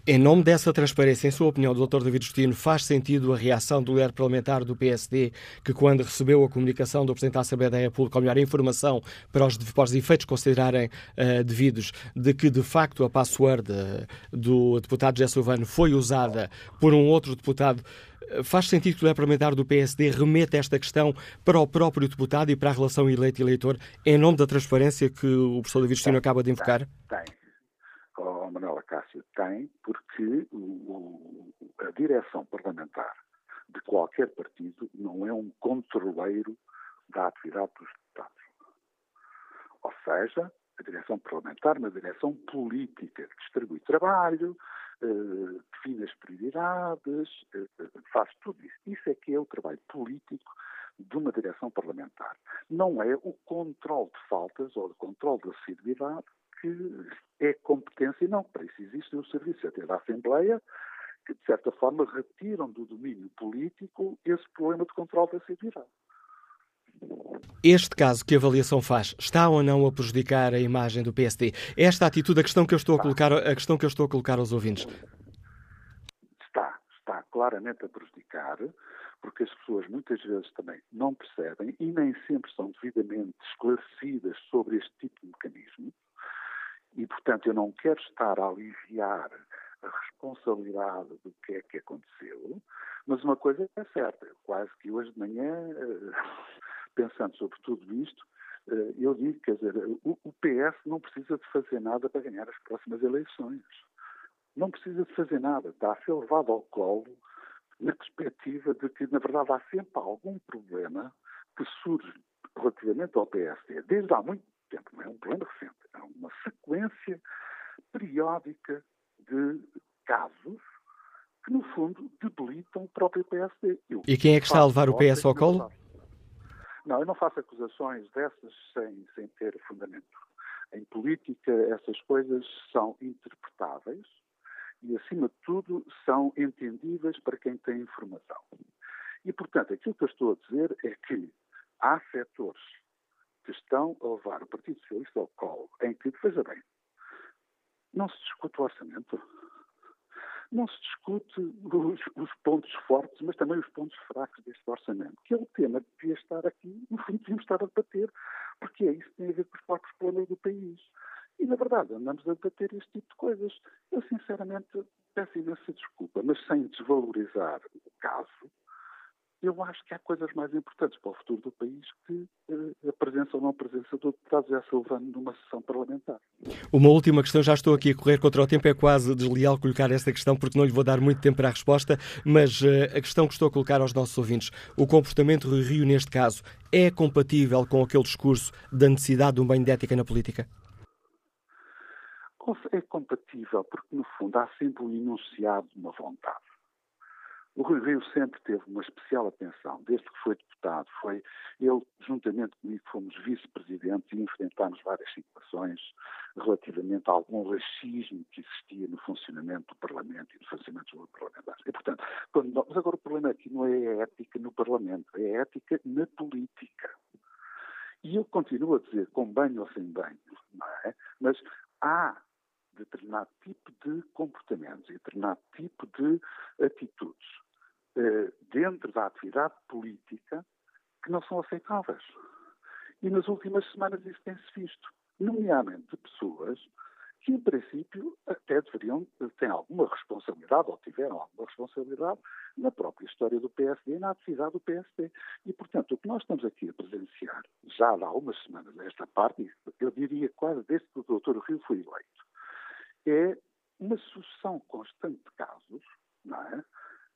Em nome dessa transparência, em sua opinião, Dr. David Justino, faz sentido a reação do líder parlamentar do PSD, que quando recebeu a comunicação do Presidente da Assembleia da República, ou melhor, a informação para os, para os efeitos considerarem uh, devidos, de que de facto a password uh, do deputado José Silvano foi usada por um outro deputado, uh, faz sentido que o líder parlamentar do PSD remeta esta questão para o próprio deputado e para a relação eleito-eleitor, em nome da transparência que o professor David Justino acaba de invocar? Tem, tem oh, Manuela Cássio, tem, porque o, a direção parlamentar de qualquer partido não é um controleiro da atividade dos deputados. Ou seja, a direção parlamentar, uma direção política que distribui trabalho, eh, define as prioridades, eh, faz tudo isso. Isso é que é o trabalho político de uma direção parlamentar. Não é o controle de faltas ou o controle da assiduidade que é competência e não. Para isso existe o Serviço até da Assembleia, que de certa forma retiram do domínio político esse problema de controle da assiduidade. Este caso que a avaliação faz está ou não a prejudicar a imagem do PSD? Esta atitude, a questão que eu estou a colocar, a questão que eu estou a colocar aos ouvintes. Está, está claramente a prejudicar, porque as pessoas muitas vezes também não percebem e nem sempre são devidamente esclarecidas sobre este tipo de mecanismo. E, portanto, eu não quero estar a aliviar a responsabilidade do que é que aconteceu, mas uma coisa é certa, quase que hoje de manhã, eh, [laughs] pensando sobre tudo isto, eh, eu digo, quer dizer, o PS não precisa de fazer nada para ganhar as próximas eleições. Não precisa de fazer nada, está a ser levado ao colo na perspectiva de que, na verdade, há sempre algum problema que surge relativamente ao PSD, desde há muito tempo, não é um problema recente, é uma sequência periódica de casos que, no fundo, debilitam o próprio PSD. Eu e quem é que está a levar o PS ao colo? Não, eu não faço acusações dessas sem, sem ter fundamento. Em política, essas coisas são interpretáveis e, acima de tudo, são entendíveis para quem tem informação. E, portanto, aquilo que eu estou a dizer é que há setores que estão a levar o Partido Socialista ao colo, em que, veja bem, não se discute o orçamento, não se discute os, os, pontos fortes, mas também os pontos fracos deste orçamento, que é o tema que devia estar aqui, no fundo devíamos estar a debater, porque é isso que tem a ver com os próprios problemas do país. E, na verdade, andamos a debater este tipo de coisas. Eu, sinceramente, peço imensa desculpa, mas sem desvalorizar o caso, eu acho que há coisas mais importantes para o futuro do país que eh, a presença ou não presença do deputado José Silvano numa sessão parlamentar. Uma última questão, já estou aqui a correr contra o tempo, é quase desleal colocar esta questão porque não lhe vou dar muito tempo para a resposta, mas uh, a questão que estou a colocar aos nossos ouvintes, o comportamento do Rio neste caso é compatível com aquele discurso da necessidade de um banho de ética na política? É compatível porque, no fundo, há sempre um enunciado de uma vontade. O Rui Rio sempre teve uma especial atenção, desde que foi deputado. Foi ele, juntamente comigo, fomos vice-presidentes e enfrentámos várias situações relativamente a algum racismo que existia no funcionamento do Parlamento e no funcionamento dos parlamentares. E, portanto, quando, mas agora o problema aqui não é a ética no Parlamento, é a ética na política. E eu continuo a dizer, com banho ou sem banho, não é? Mas há determinado tipo de comportamentos e determinado tipo de atitudes dentro da atividade política que não são aceitáveis. E nas últimas semanas isso tem-se visto, nomeadamente de pessoas que, em princípio, até deveriam ter alguma responsabilidade, ou tiveram alguma responsabilidade, na própria história do PSD e na atividade do PSD. E, portanto, o que nós estamos aqui a presenciar, já há algumas semanas esta parte, eu diria quase desde que o doutor Rio foi eleito, é uma sucessão constante de casos, não é?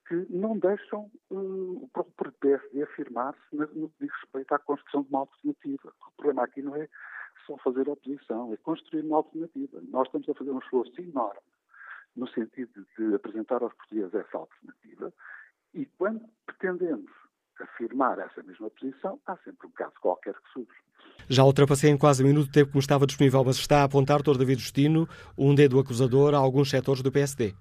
Que não deixam uh, o próprio PSD afirmar-se no que diz respeito à construção de uma alternativa. O problema aqui não é só fazer oposição, é construir uma alternativa. Nós estamos a fazer um esforço enorme no sentido de apresentar aos portugueses essa alternativa e quando pretendemos afirmar essa mesma posição, há sempre um caso qualquer que surge. Já ultrapassei em quase um minuto o tempo que me estava disponível, mas está a apontar, Dr. David Justino, um dedo acusador a alguns setores do PSD.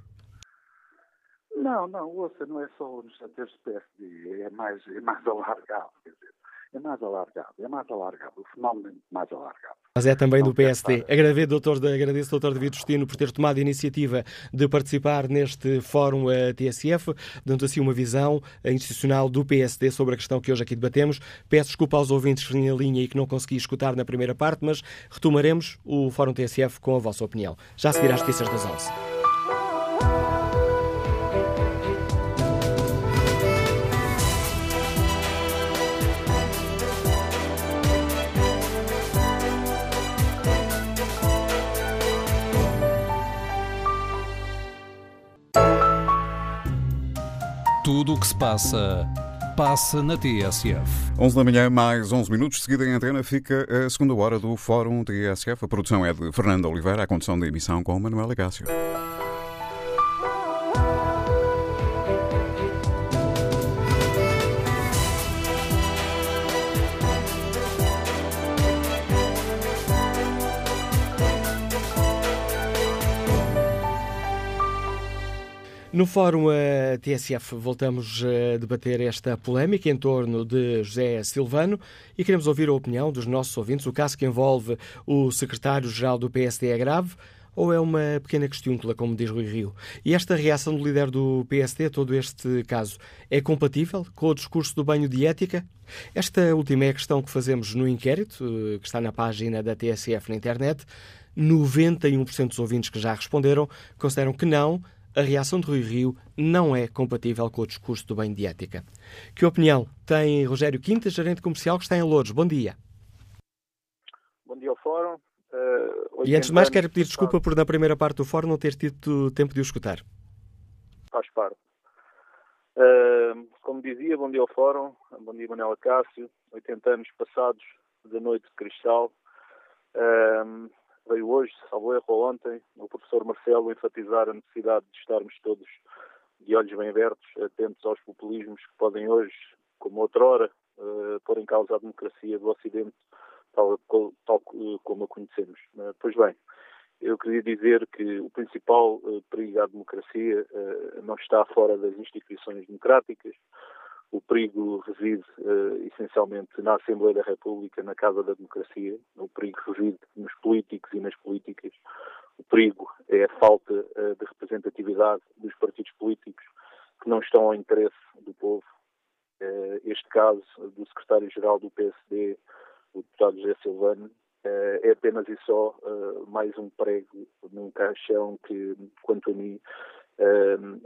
Não, não, ouça, não é só nos setores do PSD, é mais, é mais alargado. Quer dizer, é mais alargado, é mais alargado, o fenómeno é mais alargado. Mas é também do PSD. Agradeço, doutor, agradeço, doutor David Justino, por ter tomado a iniciativa de participar neste fórum a TSF, dando assim uma visão institucional do PSD sobre a questão que hoje aqui debatemos. Peço desculpa aos ouvintes que na linha e que não consegui escutar na primeira parte, mas retomaremos o fórum TSF com a vossa opinião. Já seguirá as notícias das 11. Tudo o que se passa, passa na TSF. 11 da manhã, mais 11 minutos. Seguida em antena fica a segunda hora do Fórum TSF. A produção é de Fernando Oliveira, a condução da emissão com Manuela Gácio. No Fórum TSF voltamos a debater esta polémica em torno de José Silvano e queremos ouvir a opinião dos nossos ouvintes. O caso que envolve o secretário-geral do PSD é grave ou é uma pequena questúncula, como diz Rui Rio? E esta reação do líder do PSD a todo este caso é compatível com o discurso do banho de ética? Esta última é a questão que fazemos no inquérito, que está na página da TSF na internet. 91% dos ouvintes que já responderam consideram que não, a reação de Rui Rio não é compatível com o discurso do bem de ética. Que opinião tem Rogério Quintas, gerente comercial que está em Louros? Bom dia. Bom dia ao Fórum. Uh, e antes de mais, quero pedir desculpa por, na primeira parte do Fórum, não ter tido tempo de o escutar. Faz parte. Uh, como dizia, bom dia ao Fórum, bom dia Manuela Cássio, 80 anos passados da noite de cristal. Uh, veio hoje, salvo erro, ontem, o professor Marcelo enfatizar a necessidade de estarmos todos de olhos bem abertos, atentos aos populismos que podem hoje, como outrora, uh, pôr em causa a democracia do Ocidente, tal, tal como a conhecemos. Uh, pois bem, eu queria dizer que o principal uh, perigo à democracia não está fora das instituições democráticas, o perigo reside uh, essencialmente na Assembleia da República, na Casa da Democracia. O perigo reside nos políticos e nas políticas. O perigo é a falta uh, de representatividade dos partidos políticos que não estão ao interesse do povo. Uh, este caso do secretário-geral do PSD, o deputado José Silvano, é apenas e só mais um prego num caixão que, quanto a mim,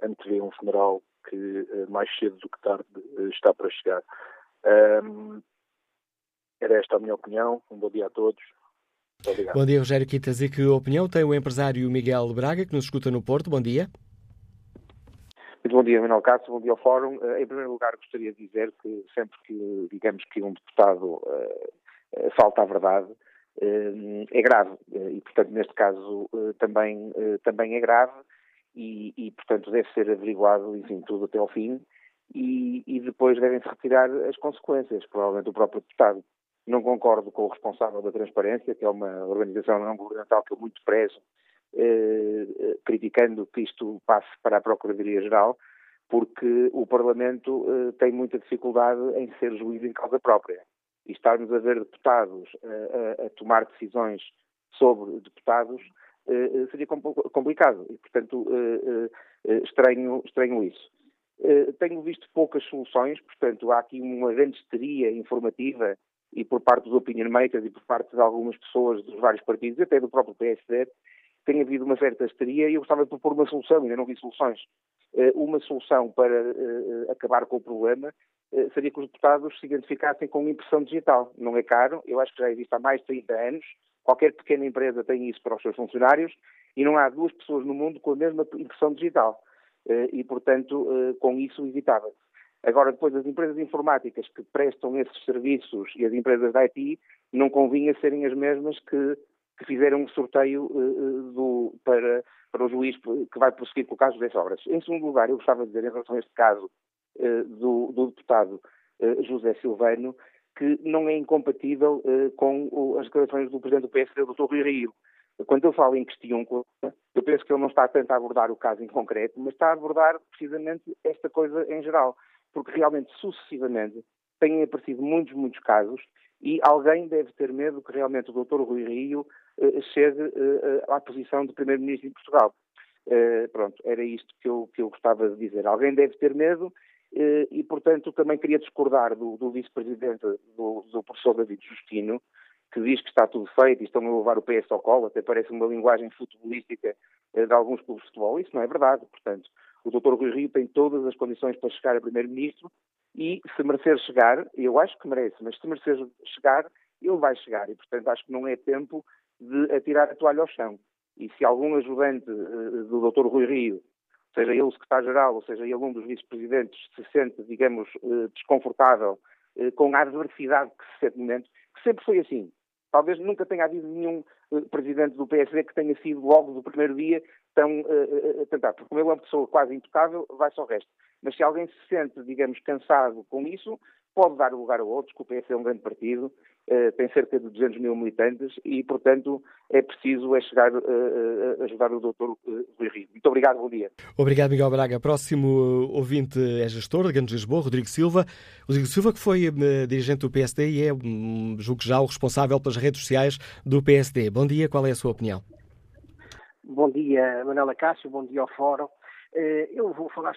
antevê um funeral que eh, mais cedo do que tarde eh, está para chegar. Um, era esta a minha opinião. Um bom dia a todos. Bom dia, Rogério Quitas. E que opinião tem o empresário Miguel Braga, que nos escuta no Porto? Bom dia. Muito bom dia, Manuel Castro, bom dia ao Fórum. Eh, em primeiro lugar, gostaria de dizer que sempre que, digamos que um deputado uh, falta à verdade, uh, é grave. E, portanto, neste caso, uh, também, também é grave e, e, portanto, deve ser averiguado, enfim, tudo até ao fim e, e depois devem-se retirar as consequências, provavelmente o próprio deputado. Não concordo com o responsável da transparência, que é uma organização não governamental que eu muito prezo, eh, eh, criticando que isto passe para a Procuradoria-Geral, porque o Parlamento eh, tem muita dificuldade em ser juiz em causa própria. E estarmos a ver deputados a, a tomar decisões sobre deputados eh, eh, seria complicado e, portanto, eh, estranho, estranho isso. Tenho visto poucas soluções, portanto, há aqui uma grande histeria informativa e por parte dos opinion makers e por parte de algumas pessoas dos vários partidos, até do próprio PSD, tem havido uma certa histeria e eu gostava de propor uma solução, ainda não vi soluções. Uma solução para acabar com o problema seria que os deputados se identificassem com impressão digital. Não é caro, eu acho que já existe há mais de 30 anos, Qualquer pequena empresa tem isso para os seus funcionários e não há duas pessoas no mundo com a mesma impressão digital. Eh, e, portanto, eh, com isso evitava-se. Agora, depois, as empresas informáticas que prestam esses serviços e as empresas da IT não convinha serem as mesmas que, que fizeram o sorteio uh, do, para, para o juiz que vai prosseguir com o caso das obras. Em segundo lugar, eu gostava de dizer, em relação a este caso do, do, deputado José Silvano, que não é incompatível uh, com o, as declarações do Presidente do PSD, Dr. Rui Rio. Quando eu falo em questão, eu penso que ele não está tanto a abordar o caso em concreto, mas está a abordar precisamente esta coisa em geral. Porque realmente, sucessivamente, têm aparecido muitos, muitos casos e alguém deve ter medo que realmente o Dr. Rui Rio uh, chegue uh, à posição de Primeiro-Ministro de Portugal. Uh, pronto, era isto que eu, que eu gostava de dizer. Alguém deve ter medo e, portanto, também queria discordar do, do vice-presidente, do, do, professor David Justino, que diz que está tudo feito e estão a levar o PS ao colo, até parece uma linguagem futebolística de alguns clubes de futebol. Isso não é verdade. Portanto, o Dr. Rui Rio tem todas as condições para chegar a Primeiro-Ministro e, se merecer chegar, eu acho que merece, mas se merecer chegar, ele vai chegar. E, portanto, acho que não é tempo de atirar a toalha ao chão. E se algum ajudante uh, do Dr. Rui Rio, seja ele o secretário-geral, ou seja ele um dos vice-presidentes, se sente, digamos, uh, desconfortável uh, com a adversidade que se sente no momento, que sempre foi assim. Talvez nunca tenha havido nenhum presidente do PSD que tenha sido logo do primeiro dia tão tentar, porque como ele é uma pessoa quase intocável, vai-se ao resto. Mas se alguém se sente, digamos, cansado com isso, pode dar lugar a outros, que o PS é um grande partido, tem cerca de 200 mil militantes e, portanto, é preciso é chegar uh, a ajudar o doutor Rui Rio. Muito obrigado, bom dia. Obrigado, Miguel Braga. Próximo ouvinte é gestor de Grandes Lisboa, Rodrigo Silva. Rodrigo Silva, que foi dirigente do PSD e é, um, julgo já, o responsável pelas redes sociais do PSD. Bom dia, qual é a sua opinião? Bom dia, Manela Cássio, bom dia ao Fórum. Eh, eu vou falar,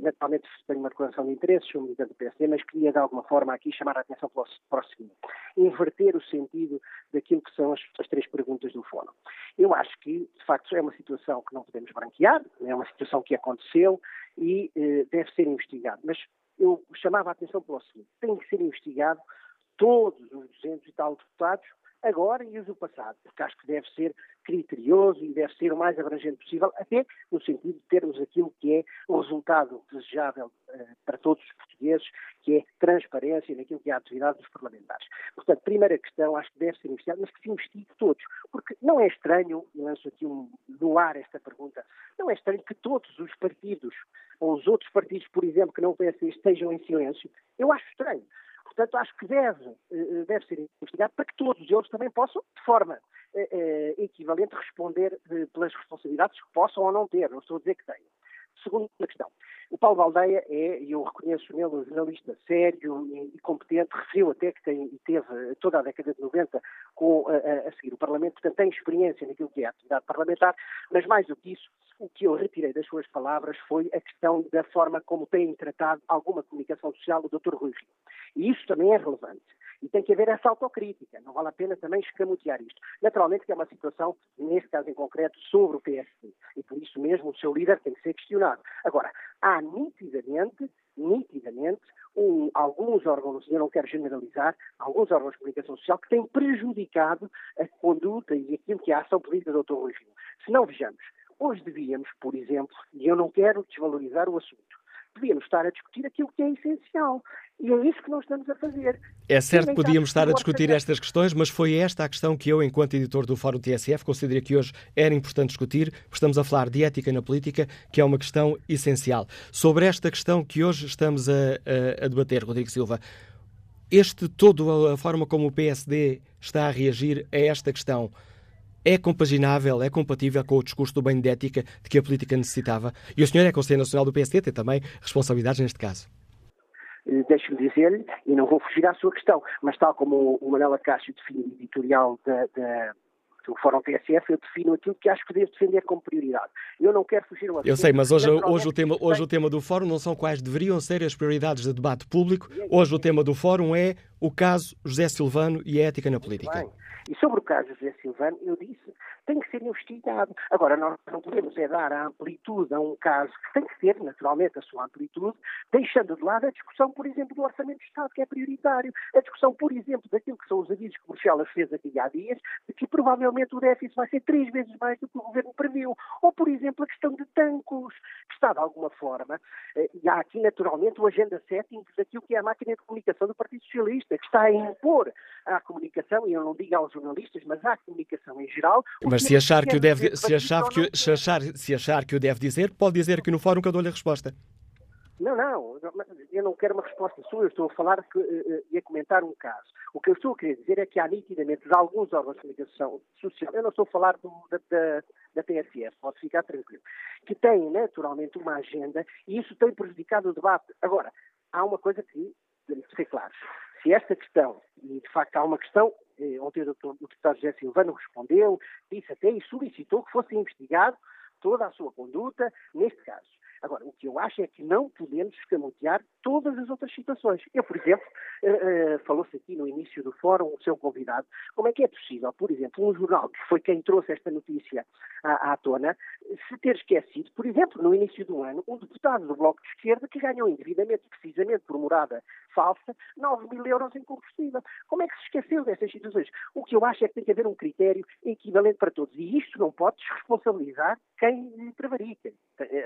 naturalmente tenho uma declaração de interesses, sou militante do PSD, mas queria de alguma forma aqui chamar a atenção para o seguinte, inverter o sentido daquilo que são as, as três perguntas do Fórum. Eu acho que, de facto, é uma situação que não podemos branquear, é uma situação que aconteceu e eh, deve ser investigado. Mas eu chamava a atenção para o seguinte, tem que ser investigado todos os 200 e tal deputados agora e os do passado, porque acho que deve ser criterioso e deve ser o mais abrangente possível, até no sentido de termos aquilo que é o resultado desejável uh, para todos os portugueses, que é transparência naquilo que é a atividade dos parlamentares. Portanto, primeira questão, acho que deve ser investigado, mas que se investigue todos, porque não é estranho, lanço aqui um, no ar esta pergunta, não é estranho que todos os partidos, ou os outros partidos, por exemplo, que não pensem estejam em silêncio. Eu acho estranho. Portanto, acho que deve, eh, deve ser investigado para que todos eles também possam, de forma eh, eh, equivalente, responder pelas responsabilidades que possam ou não ter. Não estou a dizer que tenham. Segunda questão. O Paulo Baldeia é, e eu reconheço nele, um jornalista sério e, competente, referiu até que tem, teve toda a década de 90 com, a, a, seguir o Parlamento, portanto tem experiência naquilo que é a atividade parlamentar, mas mais do que isso, o que eu retirei das suas palavras foi a questão da forma como tem tratado alguma comunicação social o Dr. Rui Rio. E isso também é relevante. E tem que haver essa autocrítica. Não vale a pena também escamotear isto. Naturalmente que é uma situação, neste caso em concreto, sobre o PSD. E por isso mesmo o seu líder tem que ser questionado. Agora, há nitidamente, nitidamente, um, alguns órgãos, eu não quero generalizar, alguns órgãos de comunicação social que têm prejudicado a conduta e aquilo que é a ação política do Dr. Rui. Se não vejamos, hoje devíamos, por exemplo, e eu não quero desvalorizar o assunto, devíamos estar a discutir aquilo que é essencial. E é isso que nós estamos a fazer. É certo que podíamos estar a discutir estas questões, mas foi esta a questão que eu, enquanto editor do Fórum TSF, considerei que hoje era importante discutir, porque estamos a falar de ética na política, que é uma questão essencial. Sobre esta questão que hoje estamos a, a, a debater, Rodrigo Silva, este todo a forma como o PSD está a reagir a esta questão é compaginável, é compatível com o discurso do bem de ética de que a política necessitava? E o senhor é Conselheiro Nacional do PSD, tem também responsabilidades neste caso. Eh, deixe-me dizer-lhe, e não vou fugir à sua questão, mas tal como o Manela Cássio define o editorial da, da do Fórum TSF, eu defino aquilo que acho que devo defender como prioridade. Eu não quero fugir ao assunto. Eu sei, mas hoje, hoje, o, tema, hoje o tema do Fórum não são quais deveriam ser as prioridades de debate público. Hoje o tema do Fórum é o caso José Silvano e a ética na política. E sobre o caso José Silvano, eu disse, tem que ser investigado. Agora, nós não podemos é dar a amplitude a um caso que tem que ter, naturalmente, a sua amplitude, deixando de lado a discussão, por exemplo, do Orçamento de Estado, que é prioritário. A discussão, por exemplo, daquilo que são os avisos que Bruxelas fez aqui há dias, de que provavelmente o déficit vai ser três vezes mais do que o Governo previu. Ou, por exemplo, a questão de tancos, que está, de alguma forma, eh, e há aqui, naturalmente, o agenda setting daquilo que é a máquina de comunicação do Partido Socialista, que está a impor à comunicação, e eu não digo aos jornalistas, mas à comunicação em geral. Mas se achar que o deve, se achar que, se achar, se achar que o deve dizer, pode dizer que no fórum que eu dou-lhe a resposta. Não, não, eu não quero uma resposta sua, eu estou a falar que, uh, e a comentar um caso. O que eu estou a querer dizer é que há nitidamente alguns órgãos de comunicação social, eu não estou a falar do, da, da, da TSF, pode ficar tranquilo, que têm naturalmente uma agenda e isso tem prejudicado o debate. Agora, há uma coisa que ser claros. Se esta questão, e de facto há uma questão, eh, ontem o, o deputado José Silvano respondeu, disse até e solicitou que fosse investigado toda a sua conduta neste caso. Agora, o que eu acho é que não podemos escamotear todas as outras situações. Eu, por exemplo, uh, uh, falou-se aqui no início do fórum, o seu convidado, como é que é possível, por exemplo, um jornal que foi quem trouxe esta notícia à, à tona, se ter esquecido, por exemplo, no início do ano, um deputado do Bloco de Esquerda que ganhou indevidamente, precisamente por morada falsa, 9 mil euros em combustível. Como é que se esqueceu destas situações? O que eu acho é que tem que haver um critério equivalente para todos. E isto não pode desresponsabilizar quem prevarica.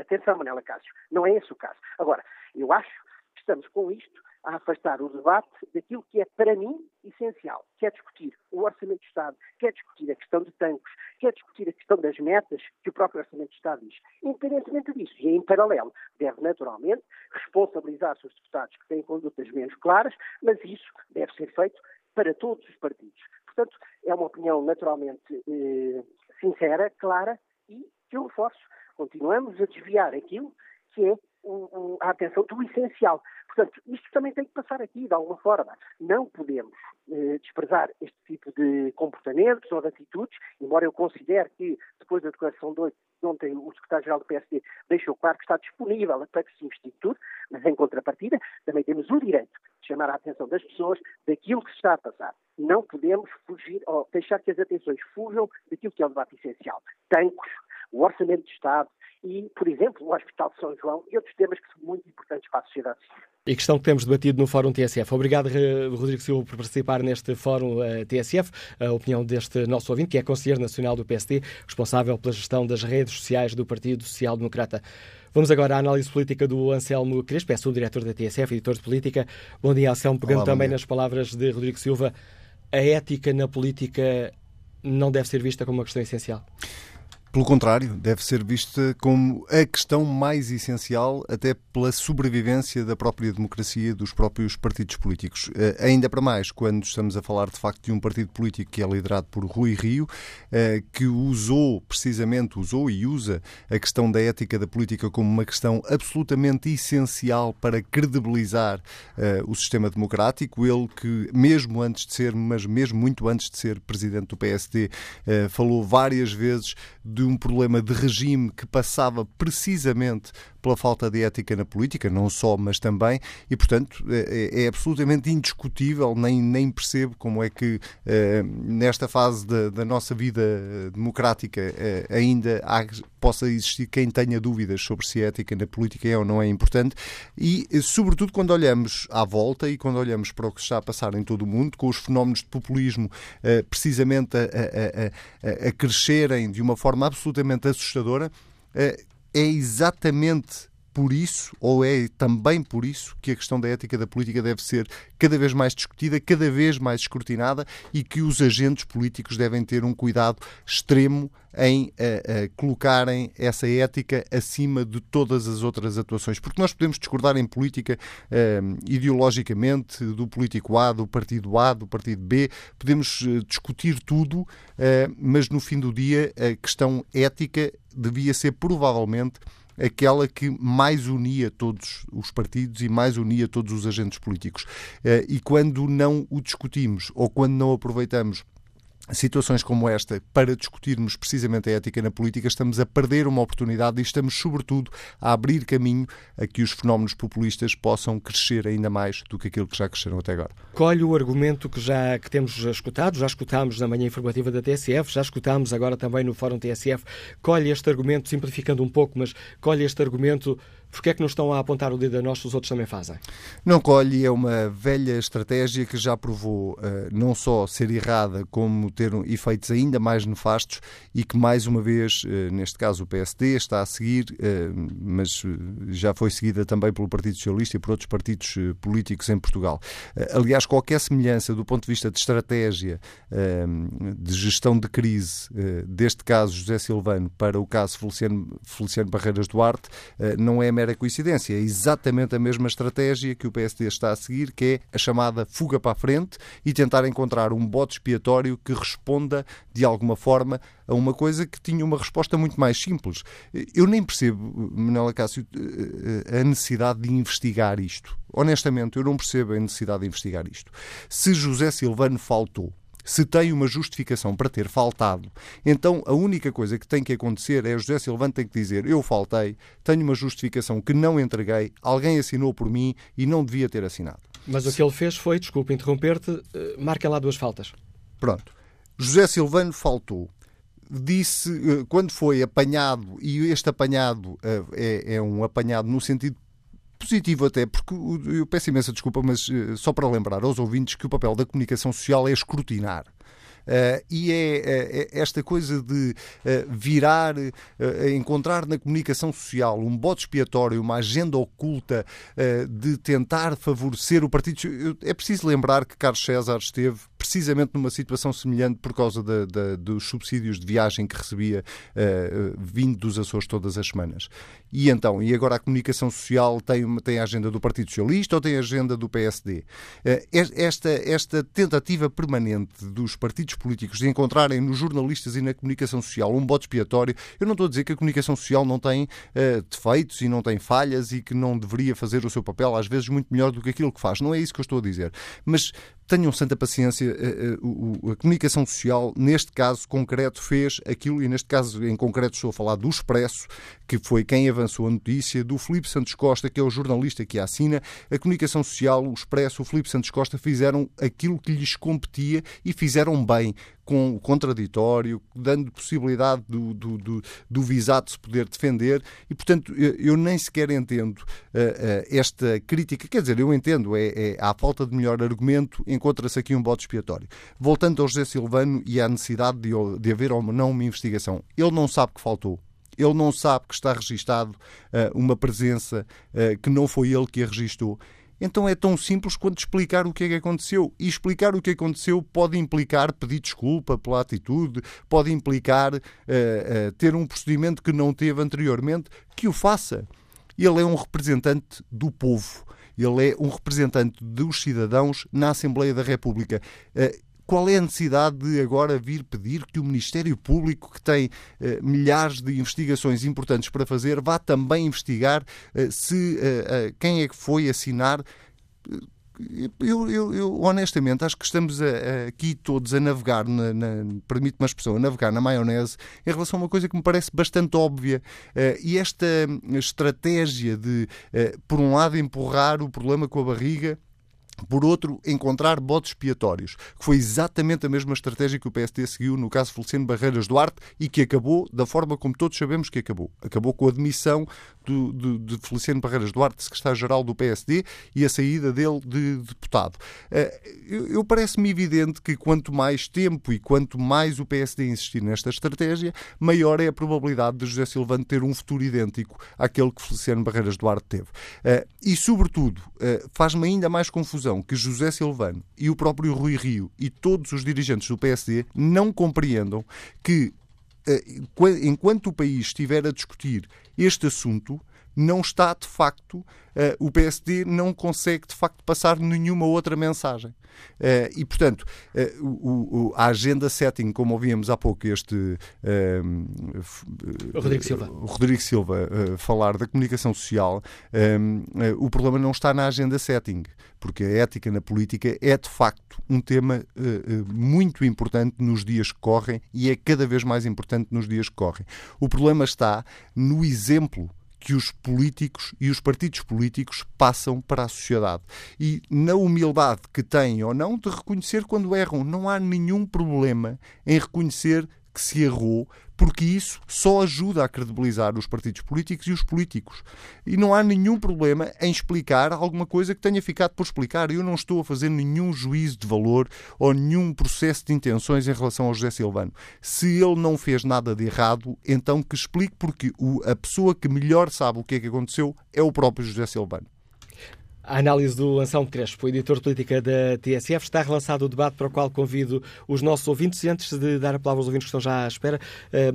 Atenção, Manela Cássio, não é esse o caso. Agora, eu acho que estamos com isto a afastar o debate daquilo que é, para mim, essencial, que é discutir o Orçamento de Estado, que é discutir a questão de tanques, que é discutir a questão das metas que o próprio Orçamento de Estado diz. Independentemente disso, e em paralelo, deve naturalmente responsabilizar-se os deputados que têm condutas menos claras, mas isso deve ser feito para todos os partidos. Portanto, é uma opinião naturalmente eh, sincera, clara e que eu reforço. Continuamos a desviar aquilo que é a atenção do essencial. Portanto, isto também tem que passar aqui, de alguma forma. Não podemos eh, desprezar este tipo de comportamentos ou de atitudes, embora eu considere que, depois da declaração de ontem, o secretário-geral do PSD deixou claro que está disponível para que se investigue tudo, mas em contrapartida também temos o direito de chamar a atenção das pessoas daquilo que se está a passar. Não podemos fugir ou deixar que as atenções fujam daquilo que é o debate essencial. Tancos, o orçamento de Estado e, por exemplo, o Hospital de São João e outros temas que são muito importantes para a sociedade civil. E questão que temos debatido no Fórum TSF. Obrigado, Rodrigo Silva, por participar neste Fórum uh, TSF. A opinião deste nosso ouvinte, que é Conselheiro Nacional do PSD, responsável pela gestão das redes sociais do Partido Social Democrata. Vamos agora à análise política do Anselmo Crespo, é subdiretor da TSF, editor de política. Bom dia, Anselmo. Pegando Olá, também nas palavras de Rodrigo Silva, a ética na política não deve ser vista como uma questão essencial? Pelo contrário, deve ser vista como a questão mais essencial, até pela sobrevivência da própria democracia dos próprios partidos políticos. Uh, ainda para mais, quando estamos a falar de facto de um partido político que é liderado por Rui Rio, uh, que usou precisamente, usou e usa a questão da ética da política como uma questão absolutamente essencial para credibilizar uh, o sistema democrático. Ele que, mesmo antes de ser, mas mesmo muito antes de ser presidente do PSD, falou várias vezes de de um problema de regime que passava precisamente pela falta de ética na política, não só, mas também, e portanto é, é, é absolutamente indiscutível, nem, nem percebo como é que eh, nesta fase da, da, nossa vida democrática eh, ainda há, possa existir quem tenha dúvidas sobre se a ética na política é ou não é importante, e sobretudo quando olhamos à volta e quando olhamos para o que está a passar em todo o mundo, com os fenómenos de populismo eh, precisamente a, a, a, a crescerem de uma forma absolutamente assustadora, é exatamente por isso, ou é também por isso, que a questão da ética da política deve ser cada vez mais discutida, cada vez mais escrutinada e que os agentes políticos devem ter um cuidado extremo em uh, uh, colocarem essa ética acima de todas as outras atuações. Porque nós podemos discordar em política uh, ideologicamente do político A, do partido A, do partido B, podemos discutir tudo, mas no fim do dia a questão ética devia ser provavelmente aquela que mais unia todos os partidos e mais unia todos os agentes políticos. E quando não o discutimos ou quando não aproveitamos situações como esta para discutirmos precisamente a ética na política, estamos a perder uma oportunidade e estamos, sobretudo, a abrir caminho a que os fenómenos populistas possam crescer ainda mais do que aquilo que já cresceram até agora. Colhe o argumento que já que temos escutado, já escutámos na manhã informativa da TSF, já escutámos agora também no Fórum TSF, colhe este argumento, simplificando um pouco, mas colhe este argumento Porquê é que não estão a apontar o dedo a nós, os outros também fazem? Não colhe, é uma velha estratégia que já provou uh, não só ser errada, como ter um, efeitos ainda mais nefastos e que, mais uma vez, uh, neste caso o PSD está a seguir, uh, mas já foi seguida também pelo Partido Socialista e por outros partidos políticos em Portugal. aliás, qualquer semelhança do ponto de vista de estratégia de gestão de crise, deste caso José Silvano, para o caso Feliciano, Feliciano Barreiras Duarte, não é mera coincidência, é exatamente a mesma estratégia que o PSD está a seguir, que é a chamada fuga para a frente e tentar encontrar um bote expiatório que responda de alguma forma a uma coisa que tinha uma resposta muito mais simples. Eu nem percebo, Manuela Cássio, a necessidade de investigar isto. Honestamente, eu não percebo a necessidade de investigar isto. Se José Silvano faltou, se tem uma justificação para ter faltado, então a única coisa que tem que acontecer é José Silvano tem que dizer eu faltei, tenho uma justificação que não entreguei, alguém assinou por mim e não devia ter assinado. Mas o que ele fez foi, desculpa interromper-te, eh, marca lá duas faltas. Pronto. José Silvano faltou disse eh, quando foi apanhado, e este apanhado eh, é, é, um apanhado no sentido positivo até, porque eu peço imensa desculpa, mas eh, só para lembrar aos ouvintes que o papel da comunicação social é escrutinar. Uh, e é, é, é, esta coisa de uh, virar, uh, encontrar na comunicação social um bote expiatório, uma agenda oculta de tentar favorecer o partido. É preciso lembrar que Carlos César esteve precisamente numa situação semelhante por causa dos subsídios de viagem que recebia vindo dos Açores todas as semanas. E então, e agora a comunicação social tem, tem a agenda do Partido Socialista ou tem a agenda do PSD? esta, esta tentativa permanente dos partidos políticos de encontrarem nos jornalistas e na comunicação social um bote expiatório, eu não estou a dizer que a comunicação social não tem uh, defeitos e não tem falhas e que não deveria fazer o seu papel, às vezes, muito melhor do que aquilo que faz. Não é isso que eu estou a dizer. Mas tenham santa paciência, a, a, a, comunicação social, neste caso concreto, fez aquilo, e neste caso em concreto estou a falar do Expresso, que foi quem avançou a notícia, do Filipe Santos Costa, que é o jornalista que a assina. A comunicação social, o Expresso, o Filipe Santos Costa fizeram aquilo que lhes competia e fizeram bem com o contraditório, dando possibilidade do, do, do, do visado se poder defender e, portanto, eu nem sequer entendo uh, uh, esta crítica. Quer dizer, eu entendo, é, é à falta de melhor argumento, encontra-se aqui um bote expiatório. Voltando ao José Silvano e à necessidade de, de haver ou não uma investigação, ele não sabe que faltou. Ele não sabe que está registado uh, uma presença que não foi ele que a registou então é tão simples quanto explicar o que é que aconteceu. E explicar o que aconteceu pode implicar pedir desculpa pela atitude, pode implicar uh, uh, ter um procedimento que não teve anteriormente, que o faça. Ele é um representante do povo. Ele é um representante dos cidadãos na Assembleia da República. Uh, qual é a necessidade de agora vir pedir que o Ministério Público, que tem eh, milhares de investigações importantes para fazer, vá também investigar eh, se eh, quem é que foi assinar eu, eu, eu, honestamente acho que estamos a, a, aqui todos a navegar, na, na, permite-me uma expressão, a navegar na maionese em relação a uma coisa que me parece bastante óbvia. Uh, e esta estratégia de, uh, por um lado, empurrar o problema com a barriga por outro, encontrar botes expiatórios, que foi exatamente a mesma estratégia que o PSD seguiu no caso Feliciano Barreiras Duarte e que acabou da forma como todos sabemos que acabou. Acabou com a admissão do, de Feliciano Barreiras Duarte, secretário-geral do PSD, e a saída dele de deputado. Eh, eu, eu parece-me evidente que quanto mais tempo e quanto mais o PSD insistir nesta estratégia, maior é a probabilidade de José Silvano ter um futuro idêntico àquele que Feliciano Barreiras Duarte teve. Eh, e, sobretudo, eh, faz-me ainda mais confusão que José Silvano e o próprio Rui Rio e todos os dirigentes do PSD não compreendam que enquanto o país estiver a discutir este assunto, não está de facto, o PSD não consegue de facto passar nenhuma outra mensagem. Uh, e, portanto, uh, o, o, a agenda setting, como ouvíamos há pouco este uh, Rodrigo Silva, Rodrigo Silva falar da comunicação social, o problema não está na agenda setting, porque a ética na política é de facto um tema muito importante nos dias que correm e é cada vez mais importante nos dias que correm. O problema está no exemplo que os políticos e os partidos políticos passam para a sociedade. E na humildade que têm ou não de reconhecer quando erram. Não há nenhum problema em reconhecer que se errou, porque isso só ajuda a credibilizar os partidos políticos e os políticos. E não há nenhum problema em explicar alguma coisa que tenha ficado por explicar. Eu não estou a fazer nenhum juízo de valor ou nenhum processo de intenções em relação ao José Silvano. Se ele não fez nada de errado, então que explique, porque a pessoa que melhor sabe o que é que aconteceu é o próprio José Silvano. A análise do Anselmo Crespo, editor de política da TSF, está relançado o debate para o qual convido os nossos ouvintes. E antes de dar a palavra aos ouvintes que estão já à espera,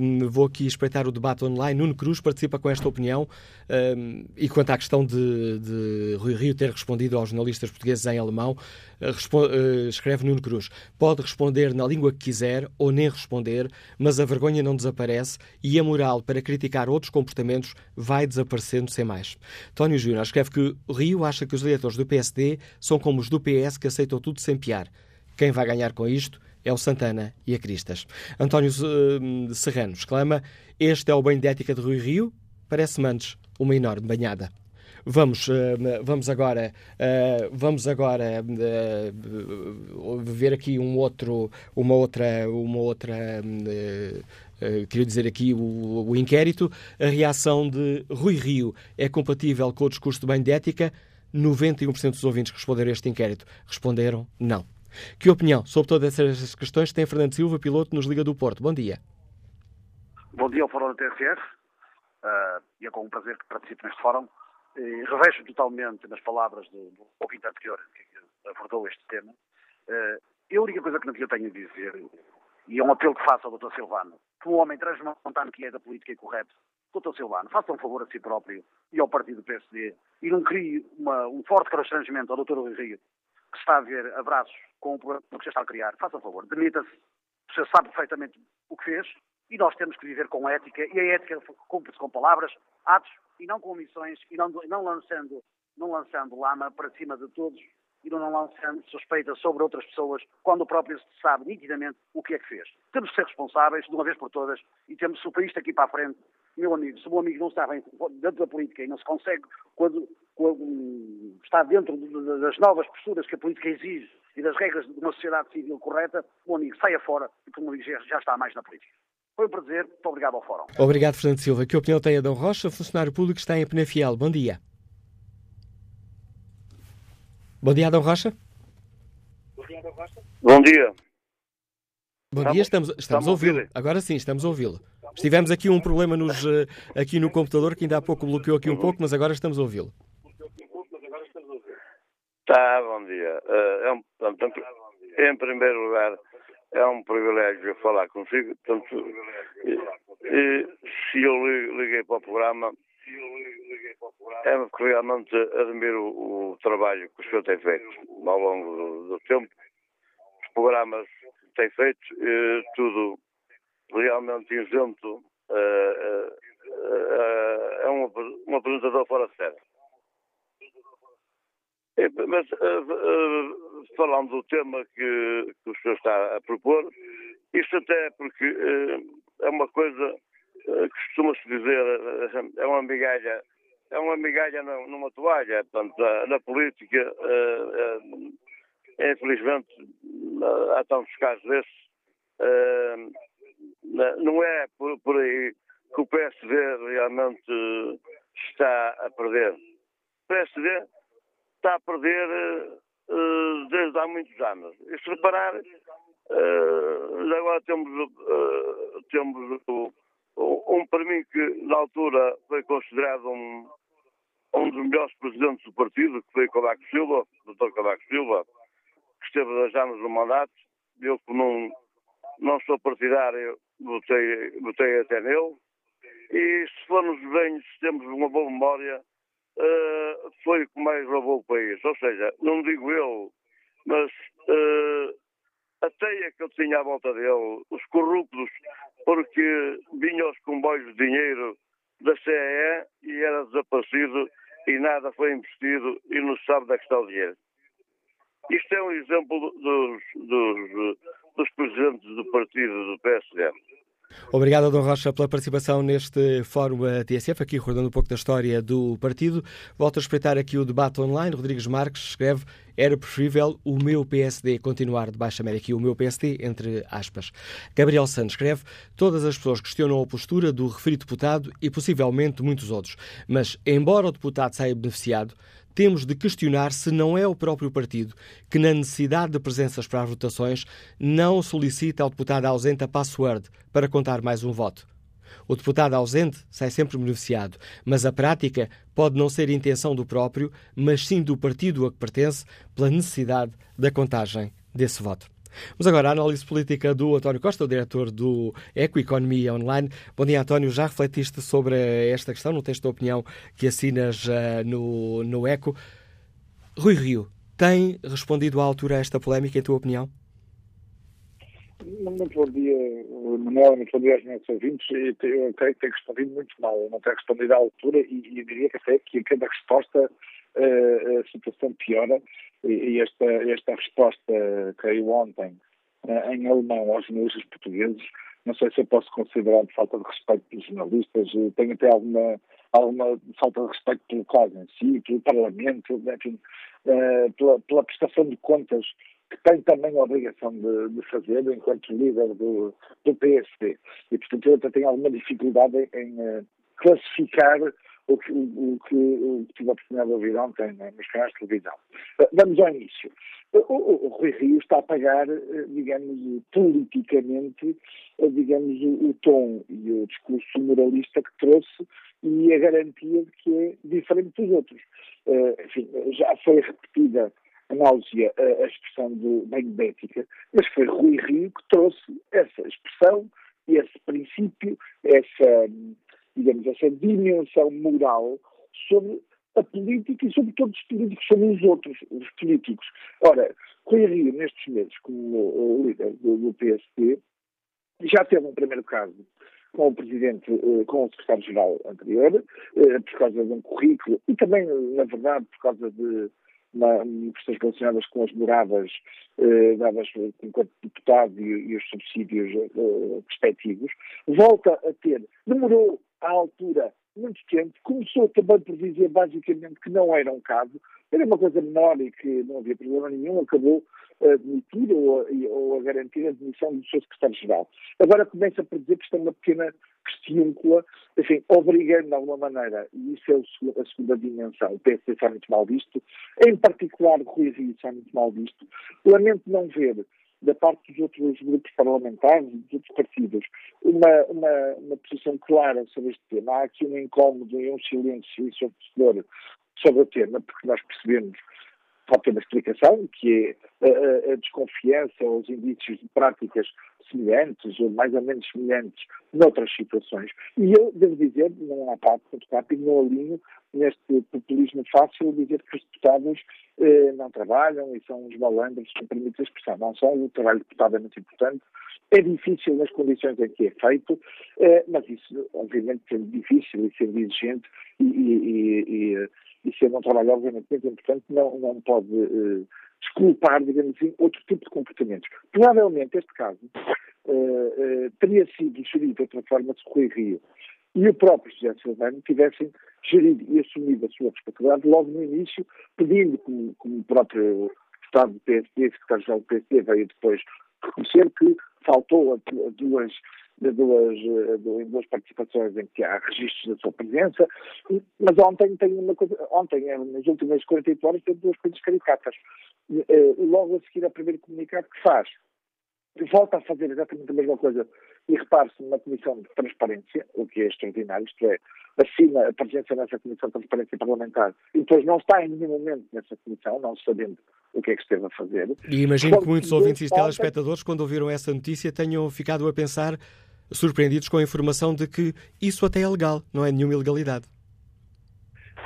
um, vou aqui espreitar o debate online. Nuno Cruz participa com esta opinião um, e quanto à questão de, de Rui Rio ter respondido aos jornalistas portugueses em alemão, escreve Nuno Cruz: pode responder na língua que quiser ou nem responder, mas a vergonha não desaparece e a moral para criticar outros comportamentos vai desaparecendo sem mais. Tónio Júnior escreve que Rio acha que os eleitores do PSD são como os do PS que aceitam tudo sem piar. Quem vai ganhar com isto é o Santana e a Cristas. António uh, Serrano exclama: Este é o banho de ética de Rui Rio? Parece-me antes uma enorme banhada. Vamos, uh, vamos agora, uh, vamos agora uh, ver aqui um outro, uma outra, uma outra, queria dizer aqui o, o, inquérito. A reação de Rui Rio é compatível com o discurso de bem de ética? 91% dos ouvintes que responderam a este inquérito responderam não. Que opinião sobre todas essas questões tem Fernando Silva, piloto nos Liga do Porto? Bom dia. Bom dia ao Fórum da TSF. Uh, e é com um prazer que participo neste fórum. E revejo totalmente nas palavras do, do ouvinte anterior que abordou este tema. Uh, a única coisa que não tenho a dizer, e é um apelo que faço ao Dr. Silvano, que um homem transmontano que é da política e correto, Dr. Silvano, faça um favor a si próprio e ao partido do PSD e não crie uma, um forte constrangimento ao Dr. Rui Rio, que está a ver abraços com o programa que já está a criar. Faça um favor, demita-se. Você sabe perfeitamente o que fez e nós temos que viver com ética e a ética cumpre-se com palavras, atos e não com omissões e não, não, lançando, não lançando lama para cima de todos e não lançando suspeitas sobre outras pessoas quando o próprio sabe nitidamente o que é que fez. Temos que ser responsáveis de uma vez por todas e temos, se o país aqui para a frente meu amigo, se o meu amigo não está bem dentro da política e não se consegue, quando, quando está dentro das novas posturas que a política exige e das regras de uma sociedade civil correta, o meu amigo saia fora e, como digo, já está mais na política. Foi um prazer. Muito obrigado ao Fórum. Obrigado, Fernando Silva. Que opinião tem Adão Rocha, funcionário público que está em Penafiel? Bom dia. Bom dia, Adão Rocha. Bom dia, Adão Rocha. Bom dia. Bom dia, estamos, estamos a ouvi-lo. Agora sim, estamos a ouvi-lo. Estivemos aqui um problema nos, eh, aqui no computador que ainda há pouco bloqueou aqui um pouco, mas agora estamos a ouvi-lo. Tá, bom dia. Uh, é um, portanto, em primeiro lugar, é um privilégio falar consigo. Portanto, e, se eu liguei para o programa, é porque realmente admiro o, trabalho que o senhor tem feito ao longo do, do tempo. Os programas que tem feito, e, tudo realmente isento, uh, uh, é um, um apresentador fora de série. Mas falando do tema que, que, o senhor está a propor, isto até porque é uma coisa que costuma-se dizer, é uma migalha, é uma migalha numa toalha, portanto, na política, infelizmente, há tantos casos desses, não é por, por aí que o PSD realmente está a perder. O PSD está a perder uh, desde há muitos anos. E se reparar, uh, agora temos, uh, temos um para mim que na altura foi considerado um, um dos melhores presidentes do partido, que foi Cavaco Silva, o Dr. Cavaco Silva, que esteve dois anos no mandato. Eu que não, não sou partidário, votei, votei até nele. E se formos bem, se temos uma boa memória, uh, foi o que mais roubou o país. Ou seja, não digo eu, mas uh, a teia que eu tinha à volta dele, os corruptos, porque vinham os comboios de dinheiro da CEE e era desaparecido e nada foi investido e não se sabe onde é que está o dinheiro. Isto é um exemplo dos, dos, dos presidentes do partido do PSD. Obrigado, Dom Rocha, pela participação neste Fórum TSF, aqui recordando um pouco da história do partido. Volto a respeitar aqui o debate online. Rodrigues Marques escreve era preferível o meu PSD continuar debaixo da média aqui, o meu PSD, entre aspas. Gabriel Santos escreve todas as pessoas questionam a postura do referido deputado e possivelmente muitos outros. Mas, embora o deputado saia beneficiado, temos de questionar se não é o próprio partido que, na necessidade de presenças para as votações, não solicita ao deputado ausente a password para contar mais um voto. O deputado ausente sai sempre beneficiado, mas a prática pode não ser intenção do próprio, mas sim do partido a que pertence, pela necessidade da contagem desse voto. Vamos agora à análise política do António Costa, o diretor do Eco Economia Online. Bom dia, António. Já refletiste sobre esta questão no texto de opinião que assinas uh, no, no Eco. Rui Rio tem respondido à altura a esta polémica, em tua opinião? Muito bom dia, Manuel, muito bom dia aos nossos ouvintes. Eu creio que tem respondido muito mal, eu não tenho respondido à altura e, e diria que até que a cada resposta uh, a situação piora e esta, esta resposta caiu ontem uh, em alemão aos jornalistas portugueses, não sei se eu posso considerar de falta de respeito pelos jornalistas, tenho até alguma, alguma falta de respeito pelo caso em si, pelo Parlamento, enfim, uh, pela, pela prestação de contas que tem também a obrigação de, de fazer enquanto líder do, do PSD. E, portanto, eu até tenho alguma dificuldade em, em classificar o que, o, o, que, o que tive a oportunidade de ouvir ontem né, nos canais de televisão. Uh, vamos ao início. O, o, o, Rui Rio está a pagar, uh, digamos, politicamente, digamos, o, tom e o discurso moralista que trouxe e a garantia de que é diferente dos outros. enfim, já foi repetida a náusea a, expressão do bética, mas foi Rui Rio que trouxe essa expressão, esse princípio, essa, digamos, essa dimensão moral sobre a política e sobre todos os políticos, sobre os outros, os políticos. Ora, Rui Rio, nestes meses, como líder do, do PSD, já teve um primeiro caso com o Presidente, eh, com o Secretário-Geral anterior, eh, por causa de um currículo e também, na verdade, por causa de na, questões relacionadas com as moradas eh, dadas enquanto deputado e, e os subsídios eh, respectivos, volta a ter, demorou à altura muito tempo, começou também por dizer basicamente que não era um caso, era uma coisa menor e que não havia problema nenhum, acabou a admitir ou a, ou a garantir a admissão do seu secretário-geral. Agora começa por dizer que isto é uma pequena questiúncula, enfim, obrigando de alguma maneira, e isso é a segunda dimensão, o PSD está muito mal visto, em particular o Rui Rio está muito mal visto. Lamento não ver da parte dos outros grupos parlamentares, dos outros partidos, uma, uma, uma posição clara sobre este tema. Há aqui um incómodo e um silêncio ensurdecedor sobre o tema, porque nós percebemos ter uma explicação, que é a, a, desconfiança ou os indícios de práticas semelhantes ou mais ou menos semelhantes noutras situações. E eu devo dizer, não há parte muito rápido, não alinho neste populismo fácil dizer que os deputados eh, não trabalham e são uns malandros, se me permite a expressão. Não são, o trabalho de deputado é muito importante. É difícil nas condições em que é feito, eh, mas isso, obviamente, sendo difícil e sendo exigente e, e, e, e sendo um trabalho, obviamente, muito importante, não, não pode eh, desculpar, digamos assim, outro tipo de comportamentos. Provavelmente, este caso uh, teria sido gerido de outra forma se Rui Rio e o próprio José Silvano tivessem gerido e assumido a sua responsabilidade logo no início, pedindo, como, como o próprio Estado do PSD, secretário-geral do PSD, veio depois reconhecer que faltou a, a duas de duas, de, duas participações em que há registros da sua presença, mas ontem tem uma coisa, ontem, nas últimas 48 horas, tem duas coisas caricatas. Logo a seguir ao primeiro comunicado que faz, volta a fazer exatamente a mesma coisa e repare-se numa comissão de transparência, o que é extraordinário, isto é, assina a presença nessa comissão de transparência parlamentar e depois não está em nenhum momento nessa comissão, não sabendo o que é que esteve a fazer. E imagino que muitos ouvintes e telespectadores, quando ouviram essa notícia, tenham ficado a pensar, surpreendidos com a informação de que isso até é legal, não é nenhuma ilegalidade.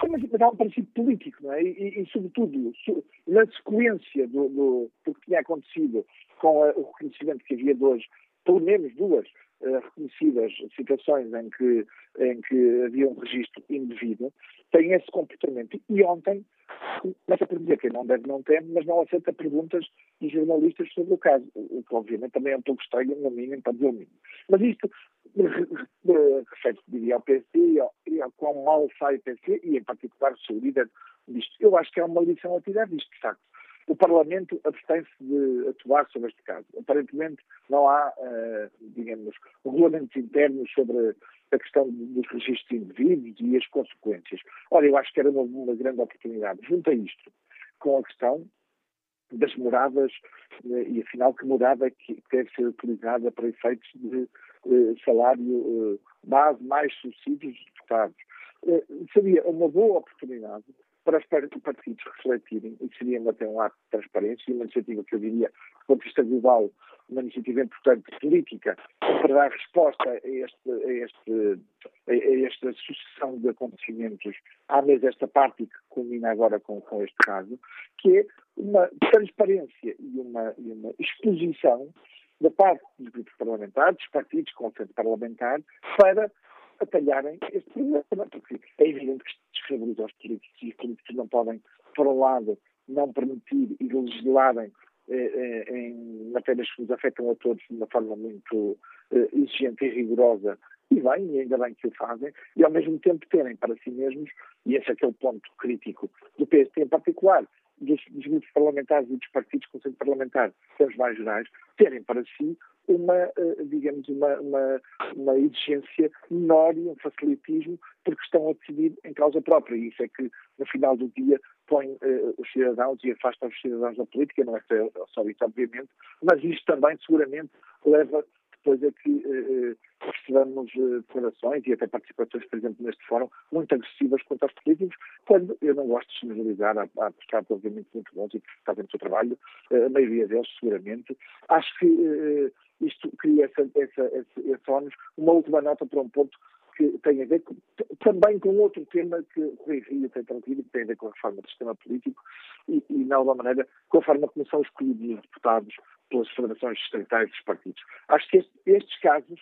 Mas, mas há um princípio político, não é? E, e, e sobretudo, na sequência do, do, do, que tinha acontecido com a, o reconhecimento que havia de hoje, pelo menos duas reconhecidas situações em que, em que havia um registro indevido, tem esse comportamento. E ontem começa por dizer que não deve, não teme, mas não aceita perguntas dos jornalistas sobre o caso, o que obviamente também é um pouco estranho, no mínimo, para dizer o mínimo. Mas isto refere-se, diria, ao PSD e ao quão mal sai o PSD e, em particular, o seu líder disto. Eu acho que é uma lição a tirar disto, de facto. O Parlamento abstém-se de atuar sobre este caso. Aparentemente não há, uh, digamos, regulamentos internos sobre a questão dos registros indevidos e as consequências. Olha, eu acho que era uma, uma grande oportunidade. Junto a isto, com a questão das moradas, uh, e afinal que morada que deve ser utilizada para efeitos de salário base mais subsídios dos deputados. seria uma boa oportunidade para os partidos refletirem, e seria até um ato de transparência e uma iniciativa que eu diria, do ponto de vista global, uma iniciativa importante política para dar resposta a, este, a, este, a esta sucessão de acontecimentos à mesa desta parte que culmina agora com, com este caso, que é uma transparência e uma, e uma exposição da parte dos grupos parlamentares, dos partidos com centro parlamentar, para atalharem este problema, porque é evidente que isto descredibiliza os políticos e os políticos não podem, por um lado, não permitir e legislarem eh, eh, em matérias que nos afetam a todos de uma forma muito eh, exigente e rigorosa, e bem, e ainda bem que o fazem, e ao mesmo tempo terem para si mesmos, e esse é que é ponto crítico do PST em particular, dos, dos grupos parlamentares e dos partidos com centro parlamentar, os mais gerais, terem para si uma, eh, digamos, uma, uma, uma exigência menor e um facilitismo porque estão a decidir em causa própria. E isso é que, no final do dia, põe uh, os cidadãos e afasta os cidadãos da política, não é só isso, obviamente, mas isto também, seguramente, leva depois é que uh, percebamos uh, declarações e até participações, por exemplo, neste fórum, muito agressivas contra os políticos, quando eu não gosto de generalizar, há, há obviamente muito bons e que fazem o seu trabalho, uh, a maioria deles seguramente. Acho que uh, isto cria essa, essa, esse, esse ónus. Uma última nota para um ponto que tem a ver com, também com outro tema que o Rui Rio tem trazido, que tem a ver com a reforma do sistema político e, e, de alguma maneira, com a forma como são escolhidos os deputados pelas federações distritais dos partidos. Acho que este, estes casos,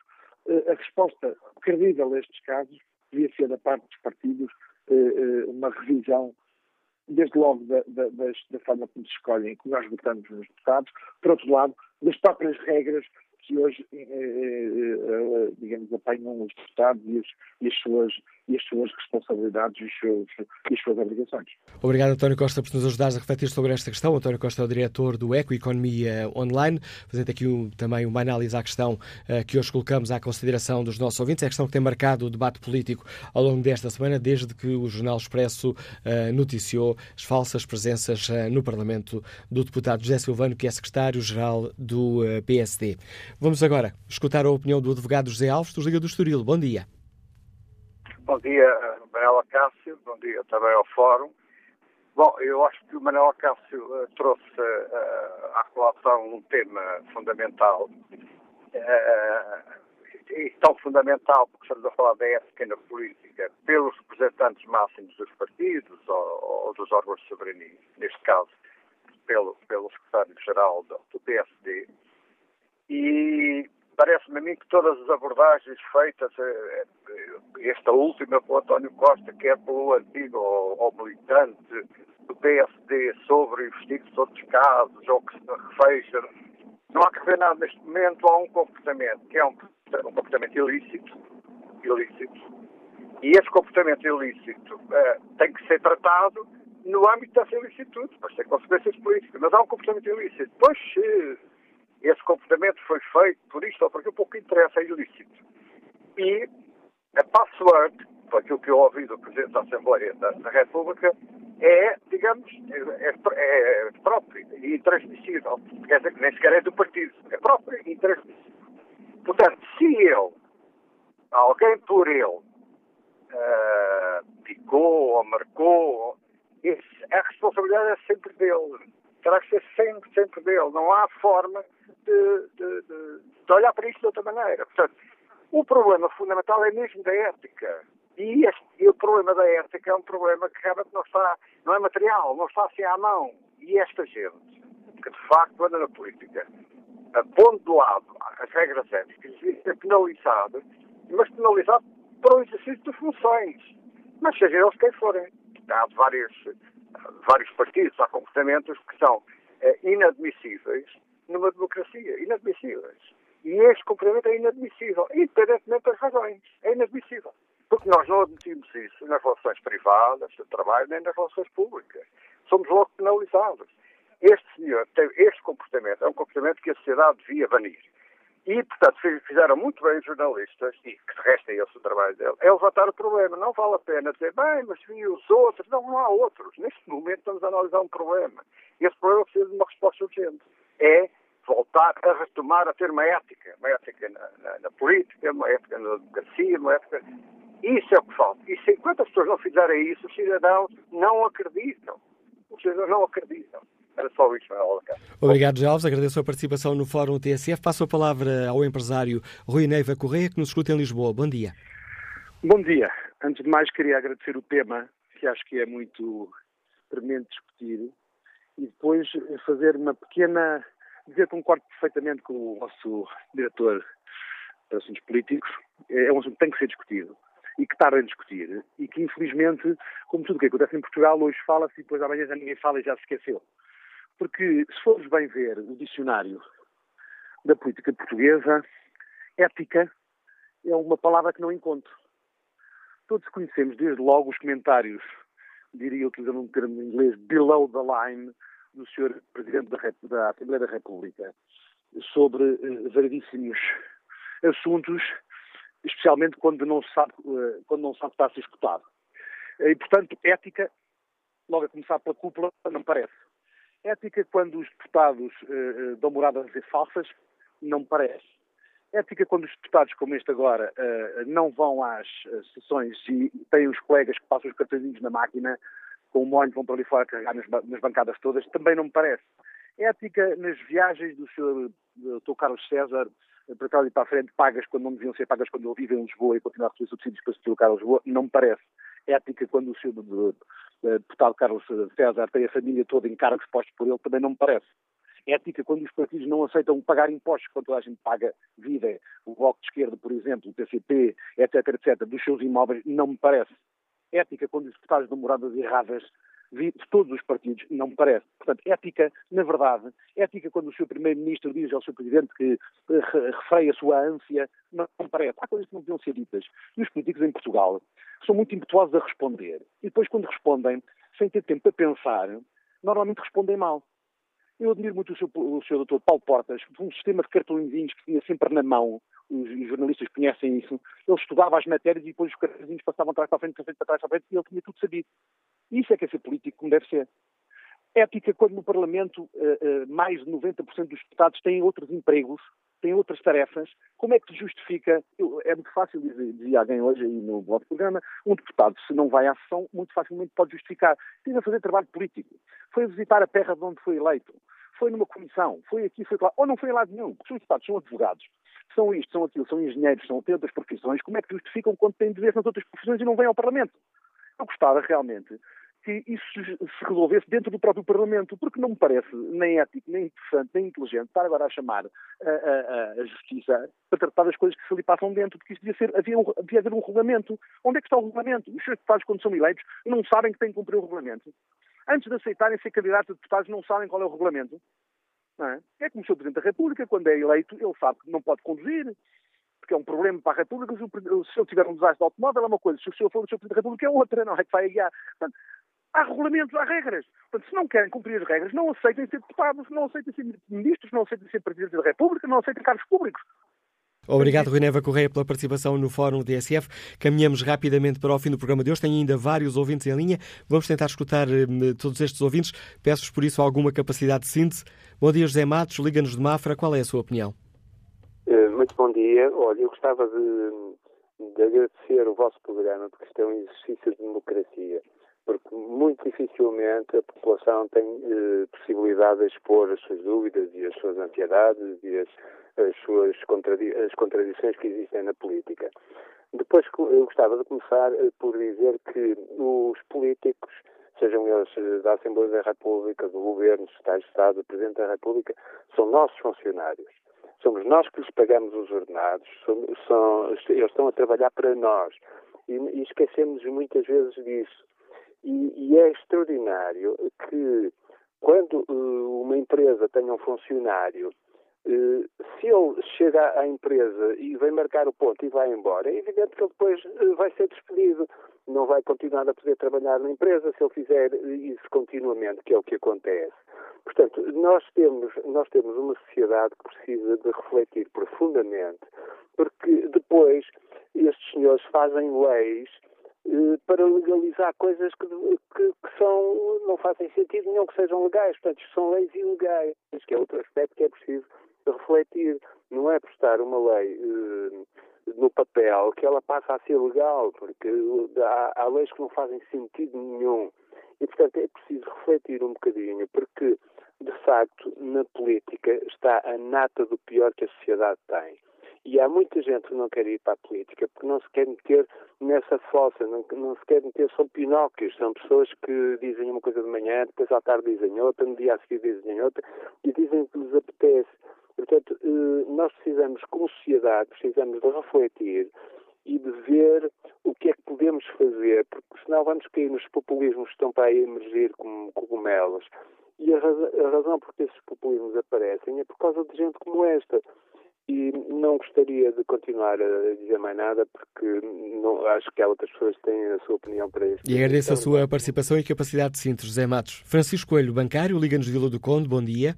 eh, a resposta credível a estes casos, devia ser da parte dos partidos eh, eh, uma revisão desde logo da, da, da, forma como se escolhem, como nós votamos nos deputados, por outro lado, das próprias regras que hoje, digamos, apanham os deputados e as, e as, suas, e as suas responsabilidades e, e as suas obrigações. Obrigado, António Costa, por nos ajudar a refletir sobre esta questão. António Costa é o diretor do Eco Economia Online, fazendo aqui um, também uma análise à questão uh, que hoje colocamos à consideração dos nossos ouvintes. É a questão que tem marcado o debate político ao longo desta semana, desde que o Jornal Expresso uh, noticiou as falsas presenças uh, no Parlamento do deputado José Silvano, que é secretário-geral do PSD. Vamos agora escutar a opinião do advogado José Alves, do Liga do Estoril. Bom dia. Bom dia, Manuela Cássio. Bom dia também ao Fórum. Bom, eu acho que o Manuel Cássio uh, trouxe uh, à colação um tema fundamental. Uh, e tão fundamental, porque estamos a falar da ética na política, pelos representantes máximos dos partidos ou, ou dos órgãos de soberania, neste caso, pelo, pelo secretário-geral do, do PSD, e parece-me a mim que todas as abordagens feitas, eh, eh, esta última pelo António Costa, que é pelo antigo ou, militante do PSD sobre investidos outros casos, ou que se refeja, não há que ver nada neste momento, há um comportamento que é um, um comportamento ilícito, ilícito, e esse comportamento ilícito uh, tem que ser tratado no âmbito dessa ilicitude, mas tem consequências políticas, mas há um comportamento ilícito. Pois, esse comportamento foi feito por isto ou por aquilo, pouco interessa, é ilícito. E a password, por aquilo que eu ouvi do Presidente da Assembleia da, da República, é, digamos, é, é, é própria e intransmissível. Quer dizer nem sequer é do partido, é própria e intransmissível. Portanto, se ele, alguém por ele, uh, picou ou marcou, esse, a responsabilidade é sempre dele. Terá que ser sempre, sempre dele. Não há forma de, de, de, olhar para isto de outra maneira. Portanto, o problema fundamental é mesmo da ética. E, este, e, o problema da ética é um problema que realmente não está, não é material, não está assim à mão. E esta gente, que de facto anda na política, pondo de lado as regras éticas, ser penalizado, mas penalizado para o exercício de funções. Mas seja eles quem forem. Há vários, vários partidos, há comportamentos que são é, inadmissíveis numa democracia. Inadmissíveis. E este cumprimento é inadmissível, independentemente das razões. É inadmissível. Porque nós não admitimos isso nas relações privadas, de trabalho, nem nas relações públicas. Somos logo penalizados. Este senhor tem este comportamento, é um comportamento que a sociedade devia banir. E, portanto, fizeram muito bem os jornalistas, e que resto é esse o trabalho dele, é levantar o problema. Não vale a pena dizer, bem, mas vi os outros. Não, não há outros. Neste momento estamos a analisar um problema. E esse problema precisa de uma resposta urgente. É voltar a retomar a ter uma ética, uma ética na, na, na política, uma ética na democracia, uma ética. Isso é o que falta. E se, enquanto as pessoas não fizerem isso, os cidadãos não acreditam. Os cidadãos não acreditam. Era só isso, Manuel Obrigado, José Alves. Agradeço a participação no Fórum TSF. Passo a palavra ao empresário Rui Neiva Correia, que nos escuta em Lisboa. Bom dia. Bom dia. Antes de mais, queria agradecer o tema, que acho que é muito premente discutir, e depois fazer uma pequena. Dizer concordo perfeitamente com o nosso diretor de assuntos políticos. É um assunto que tem que ser discutido e que tarda a discutir e que, infelizmente, como tudo o que acontece em Portugal, hoje fala-se e depois amanhã já ninguém fala e já se esqueceu. Porque, se formos bem ver o dicionário da política portuguesa, ética é uma palavra que não encontro. Todos conhecemos, desde logo, os comentários, diria utilizando um termo em inglês, below the line, do Sr. Presidente da, da, Assembleia da República, sobre uh, variedíssimos assuntos, especialmente quando não se sabe, uh, quando não sabe que está a ser escutado. E, portanto, ética, logo a começar pela cúpula, não parece. Ética quando os deputados uh, dão dizer falsas, não parece. Ética quando os deputados, como este agora, uh, não vão às uh, sessões e têm os colegas que passam os cartõezinhos na máquina com o molho vão para ali fora carregar nas, nas, bancadas todas, também não me parece. Ética nas viagens do Sr. Dr. Carlos César para trás e para a frente, pagas quando não deviam ser pagas quando ele vive em Lisboa e continuar a receber subsídios para se deslocar a Lisboa, não me parece. Ética quando o Sr. Eh, deputado Carlos César tem a família toda em cargos postos por ele, também não me parece. Ética quando os partidos não aceitam pagar impostos, quando a gente paga vida, o Bloco de Esquerda, por exemplo, o PCP, etc, etc, dos seus imóveis, não me parece. Ética quando os deputados dão moradas erradas de todos os partidos, não me parece. Portanto, ética, na verdade, ética quando o seu Primeiro-Ministro diz ao seu Presidente que uh, refreia a sua ânsia, não me parece. Há coisas que não deviam ser ditas. E os políticos em Portugal são muito impetuosos a responder. E depois, quando respondem, sem ter tempo para pensar, normalmente respondem mal. Eu admiro muito o seu, o seu doutor Paulo Portas, um sistema de cartõezinhos que tinha sempre na mão, os, os, jornalistas conhecem isso, ele estudava as matérias e depois os cartõezinhos passavam atrás para a frente, para trás, para frente, e ele tinha tudo sabido. Isso é que é ser político como deve ser. Ética quando no Parlamento uh, uh, mais de 90% dos deputados têm outros empregos, têm outras tarefas. Como é que se justifica? É muito fácil, dizia alguém hoje aí no vosso programa, um deputado, se não vai à sessão, muito facilmente pode justificar. Tem a fazer trabalho político. Foi visitar a terra de onde foi eleito. Foi numa comissão. Foi aqui, foi lá. Ou não foi a lado nenhum. Porque os deputados são advogados. São isto, são aquilo, são engenheiros, são outras profissões. Como é que justificam quando têm deveres nas outras profissões e não vêm ao Parlamento? Eu gostava realmente que isso se resolvesse dentro do próprio Parlamento, porque não me parece nem ético, nem interessante, nem inteligente estar agora a chamar a, a, a Justiça para tratar das coisas que se ali passam dentro, porque isto devia, ser, havia, devia haver um regulamento. Onde é que está o regulamento? Os deputados, quando são eleitos, não sabem que têm que cumprir o regulamento. Antes de aceitarem ser candidatos a deputados, não sabem qual é o regulamento. É? é como o Sr. Presidente da República, quando é eleito, ele sabe que não pode conduzir, porque é um problema para a República. Se ele tiver um desastre de automóvel é uma coisa, se o senhor for o Sr. Presidente da República é outra, não é que vai guiar. Portanto, há regulamentos, há regras. Portanto, se não querem cumprir as regras, não aceitem ser deputados, não aceitem ser ministros, não aceitem ser presidentes da República, não aceitem cargos públicos. Obrigado, Rui Neva Correia, pela participação no Fórum DSF. Caminhamos rapidamente para o fim do programa de hoje. Tem ainda vários ouvintes em linha. Vamos tentar escutar uh, todos estes ouvintes. Peço-vos, por isso, alguma capacidade de síntese. Bom dia, José Matos. Liga-nos de Mafra. Qual é a sua opinião? Uh, muito bom dia. Olha, eu gostava de, de agradecer o vosso programa, porque isto é um exercício de democracia porque muito dificilmente a população tem eh, possibilidade de expor as suas dúvidas e as suas ansiedades e as, as suas contradi as contradições que existem na política. Depois, eu gostava de começar eh, por dizer que os políticos, sejam eles eh, da Assembleia da República, do Governo, Estado de Estado, do Presidente da República, são nossos funcionários. Somos nós que lhes pagamos os ordenados, são, são, eles estão a trabalhar para nós. E, e esquecemos muitas vezes disso. E, e é extraordinário que quando uh, uma empresa tenha um funcionário, uh, se ele chega à empresa e vem marcar o ponto e vai embora, é evidente que ele depois uh, vai ser despedido. Não vai continuar a poder trabalhar na empresa se ele fizer isso continuamente, que é o que acontece. Portanto, nós temos, nós temos uma sociedade que precisa de refletir profundamente, porque depois estes senhores fazem leis para legalizar coisas que, que, que, são, não fazem sentido nenhum que sejam legais. Portanto, são leis ilegais, que é outro aspecto que é preciso refletir. Não é por estar uma lei eh, no papel que ela passa a ser legal, porque há, há leis que não fazem sentido nenhum. E, portanto, é preciso refletir um bocadinho, porque, de facto, na política está a nata do pior que a sociedade tem. E há muita gente que não quer ir para a política porque não se quer meter nessa fossa, não, não se quer meter, são pinóquios, são pessoas que dizem uma coisa de manhã, depois à tarde dizem outra, no dia a seguir dizem outra, e dizem que lhes apetece. Portanto, eh, nós precisamos, como sociedade, precisamos de refletir e de ver o que é que podemos fazer, porque senão vamos cair nos populismos que estão para aí emergir como cogumelos. E a a razão por que esses populismos aparecem é por causa de gente como esta. E não gostaria de continuar a dizer mais nada, porque não, acho que há outras pessoas que têm a sua opinião para isso. E agradeço a sua participação e capacidade de síntese, José Matos. Francisco Coelho, bancário, Liga-nos Vila do Conde, bom dia.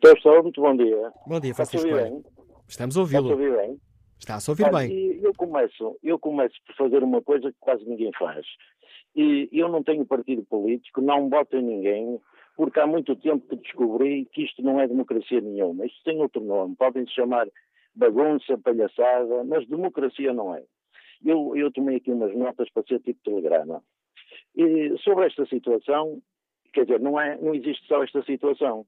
Pessoal, muito bom dia. Bom dia, Francisco Coelho. Estamos a ouvi-lo. bem? Está a ouvir bem. Eu começo, eu começo por fazer uma coisa que quase ninguém faz. E eu não tenho partido político, não voto em ninguém, porque há muito tempo que descobri que isto não é democracia nenhuma. Isto tem outro nome. Podem-se chamar bagunça, palhaçada, mas democracia não é. Eu, eu tomei aqui umas notas para ser tipo telegrama. E sobre esta situação, quer dizer, não, é, não existe só esta situação.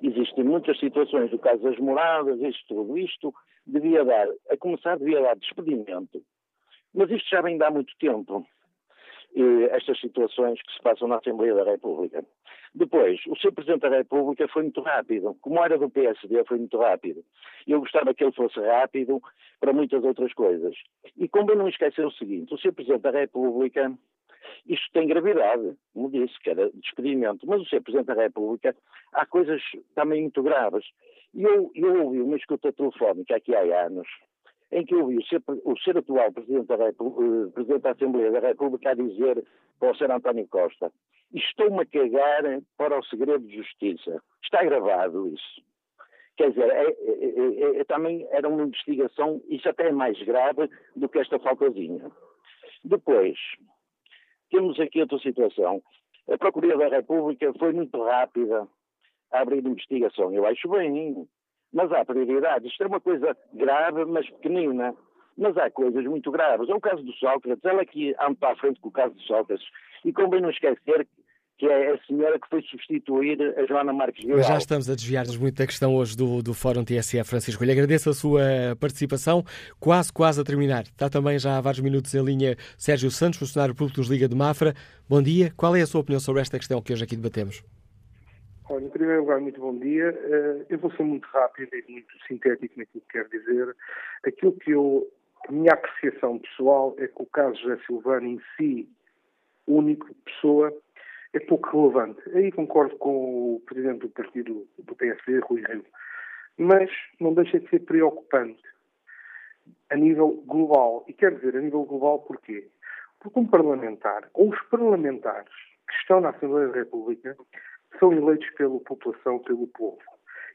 Existem muitas situações, do caso das moradas, isto tudo. Isto devia dar, a começar devia dar despedimento. Mas isto já vem de há muito tempo estas situações que se passam na Assembleia da República. Depois, o Sr. Presidente da República foi muito rápido. Como era do PSD, foi muito rápido. Eu gostava que ele fosse rápido para muitas outras coisas. E como eu não esquecer o seguinte, o Sr. Presidente da República, isto tem gravidade, como disse, que era despedimento, mas o Sr. Presidente da República, há coisas também muito graves. E eu, eu ouvi uma escuta telefónica aqui há anos, em que eu vi o ser, o ser atual Presidente da, eh, Presidente da, Assembleia da República a dizer para o Sr. António Costa estou-me a cagar para o segredo de justiça. Está gravado isso. Quer dizer, é, é, é, é também era uma investigação, isso até é mais grave do que esta faltazinha. Depois, temos aqui outra situação. A Procuradoria da República foi muito rápida a abrir investigação. Eu acho bem, mas há prioridades. Isto é uma coisa grave, mas pequenina. Mas há coisas muito graves. É o caso do Sócrates. Ela aqui anda para a frente com o caso do Sócrates. E convém não esquecer que é a senhora que foi substituir a Joana Marques Vidal. Mas já estamos a desviar-nos muito da questão hoje do, do Fórum TSF, Francisco. Lhe agradeço a sua participação, quase, quase a terminar. Está também já há vários minutos em linha Sérgio Santos, funcionário público dos Liga de Mafra. Bom dia. Qual é a sua opinião sobre esta questão que hoje aqui debatemos? Olha, em primeiro lugar, muito bom dia. Eh, eu vou ser muito rápido e muito sintético naquilo que quero dizer. Aquilo que eu, a minha apreciação pessoal é que o caso José Silvano em si, único, pessoa, é pouco relevante. Aí concordo com o presidente do partido do PSD, Rui Rio. Mas não deixa de ser preocupante a nível global. E quero dizer a nível global porquê? Porque um parlamentar, ou os parlamentares que estão na Assembleia da República, são eleitos pela população, pelo povo.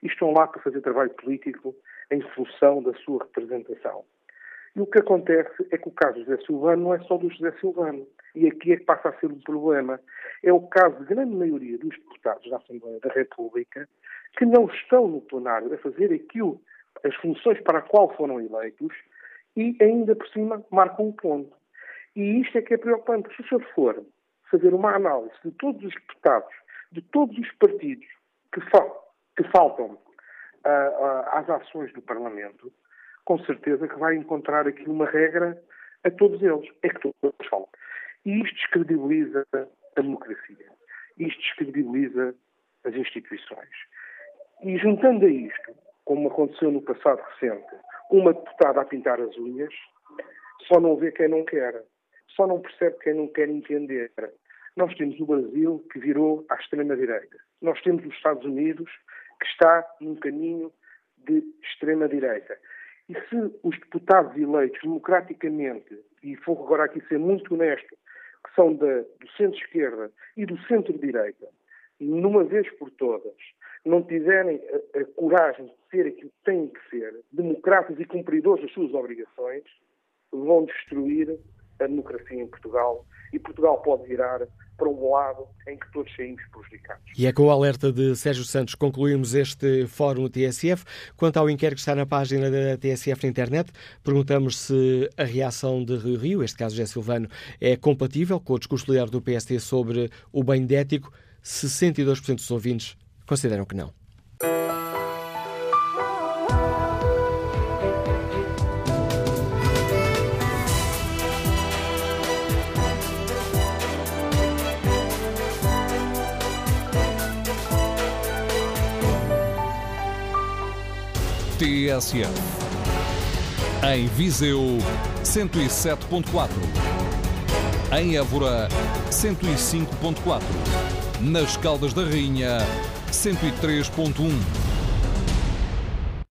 E estão lá para fazer trabalho político em função da sua representação. E o que acontece é que o caso José Silvano não é só do José Silvano. E aqui é que passa a ser um problema. É o caso de grande maioria dos deputados da Assembleia da República que não estão no plenário a fazer aquilo, as funções para a qual foram eleitos e ainda por cima marcam um ponto. E isto é que é preocupante. Se o senhor for fazer uma análise de todos os deputados de todos os partidos que, que faltam uh, às ações do Parlamento, com certeza que vai encontrar aqui uma regra a todos eles. É que todos falam. E isto descredibiliza a democracia. Isto descredibiliza as instituições. E juntando a isto, como aconteceu no passado recente, uma deputada a pintar as unhas, só não vê quem não quer. Só não percebe quem não quer entender. Nós temos o Brasil que virou à extrema-direita. Nós temos os Estados Unidos que está num caminho de extrema-direita. E se os deputados eleitos democraticamente, e vou agora aqui ser muito honesto, que são da, do centro-esquerda e do centro-direita, numa vez por todas, não tiverem a, a, coragem de ser aquilo que têm que ser, democratas e cumpridores das suas obrigações, vão destruir a democracia em Portugal e Portugal pode virar para um lado em que todos saímos prejudicados. E é com o alerta de Sérgio Santos concluímos este fórum TSF. Quanto ao inquérito que está na página da TSF na internet, perguntamos se a reação de Rio Rio, este caso José Silvano, é compatível com o discurso líder do PSD sobre o bem de ético. 62% dos ouvintes consideram que não. TSF. Em Viseu, 107.4. Em Évora, 105.4. Nas Caldas da Rainha, 103.1.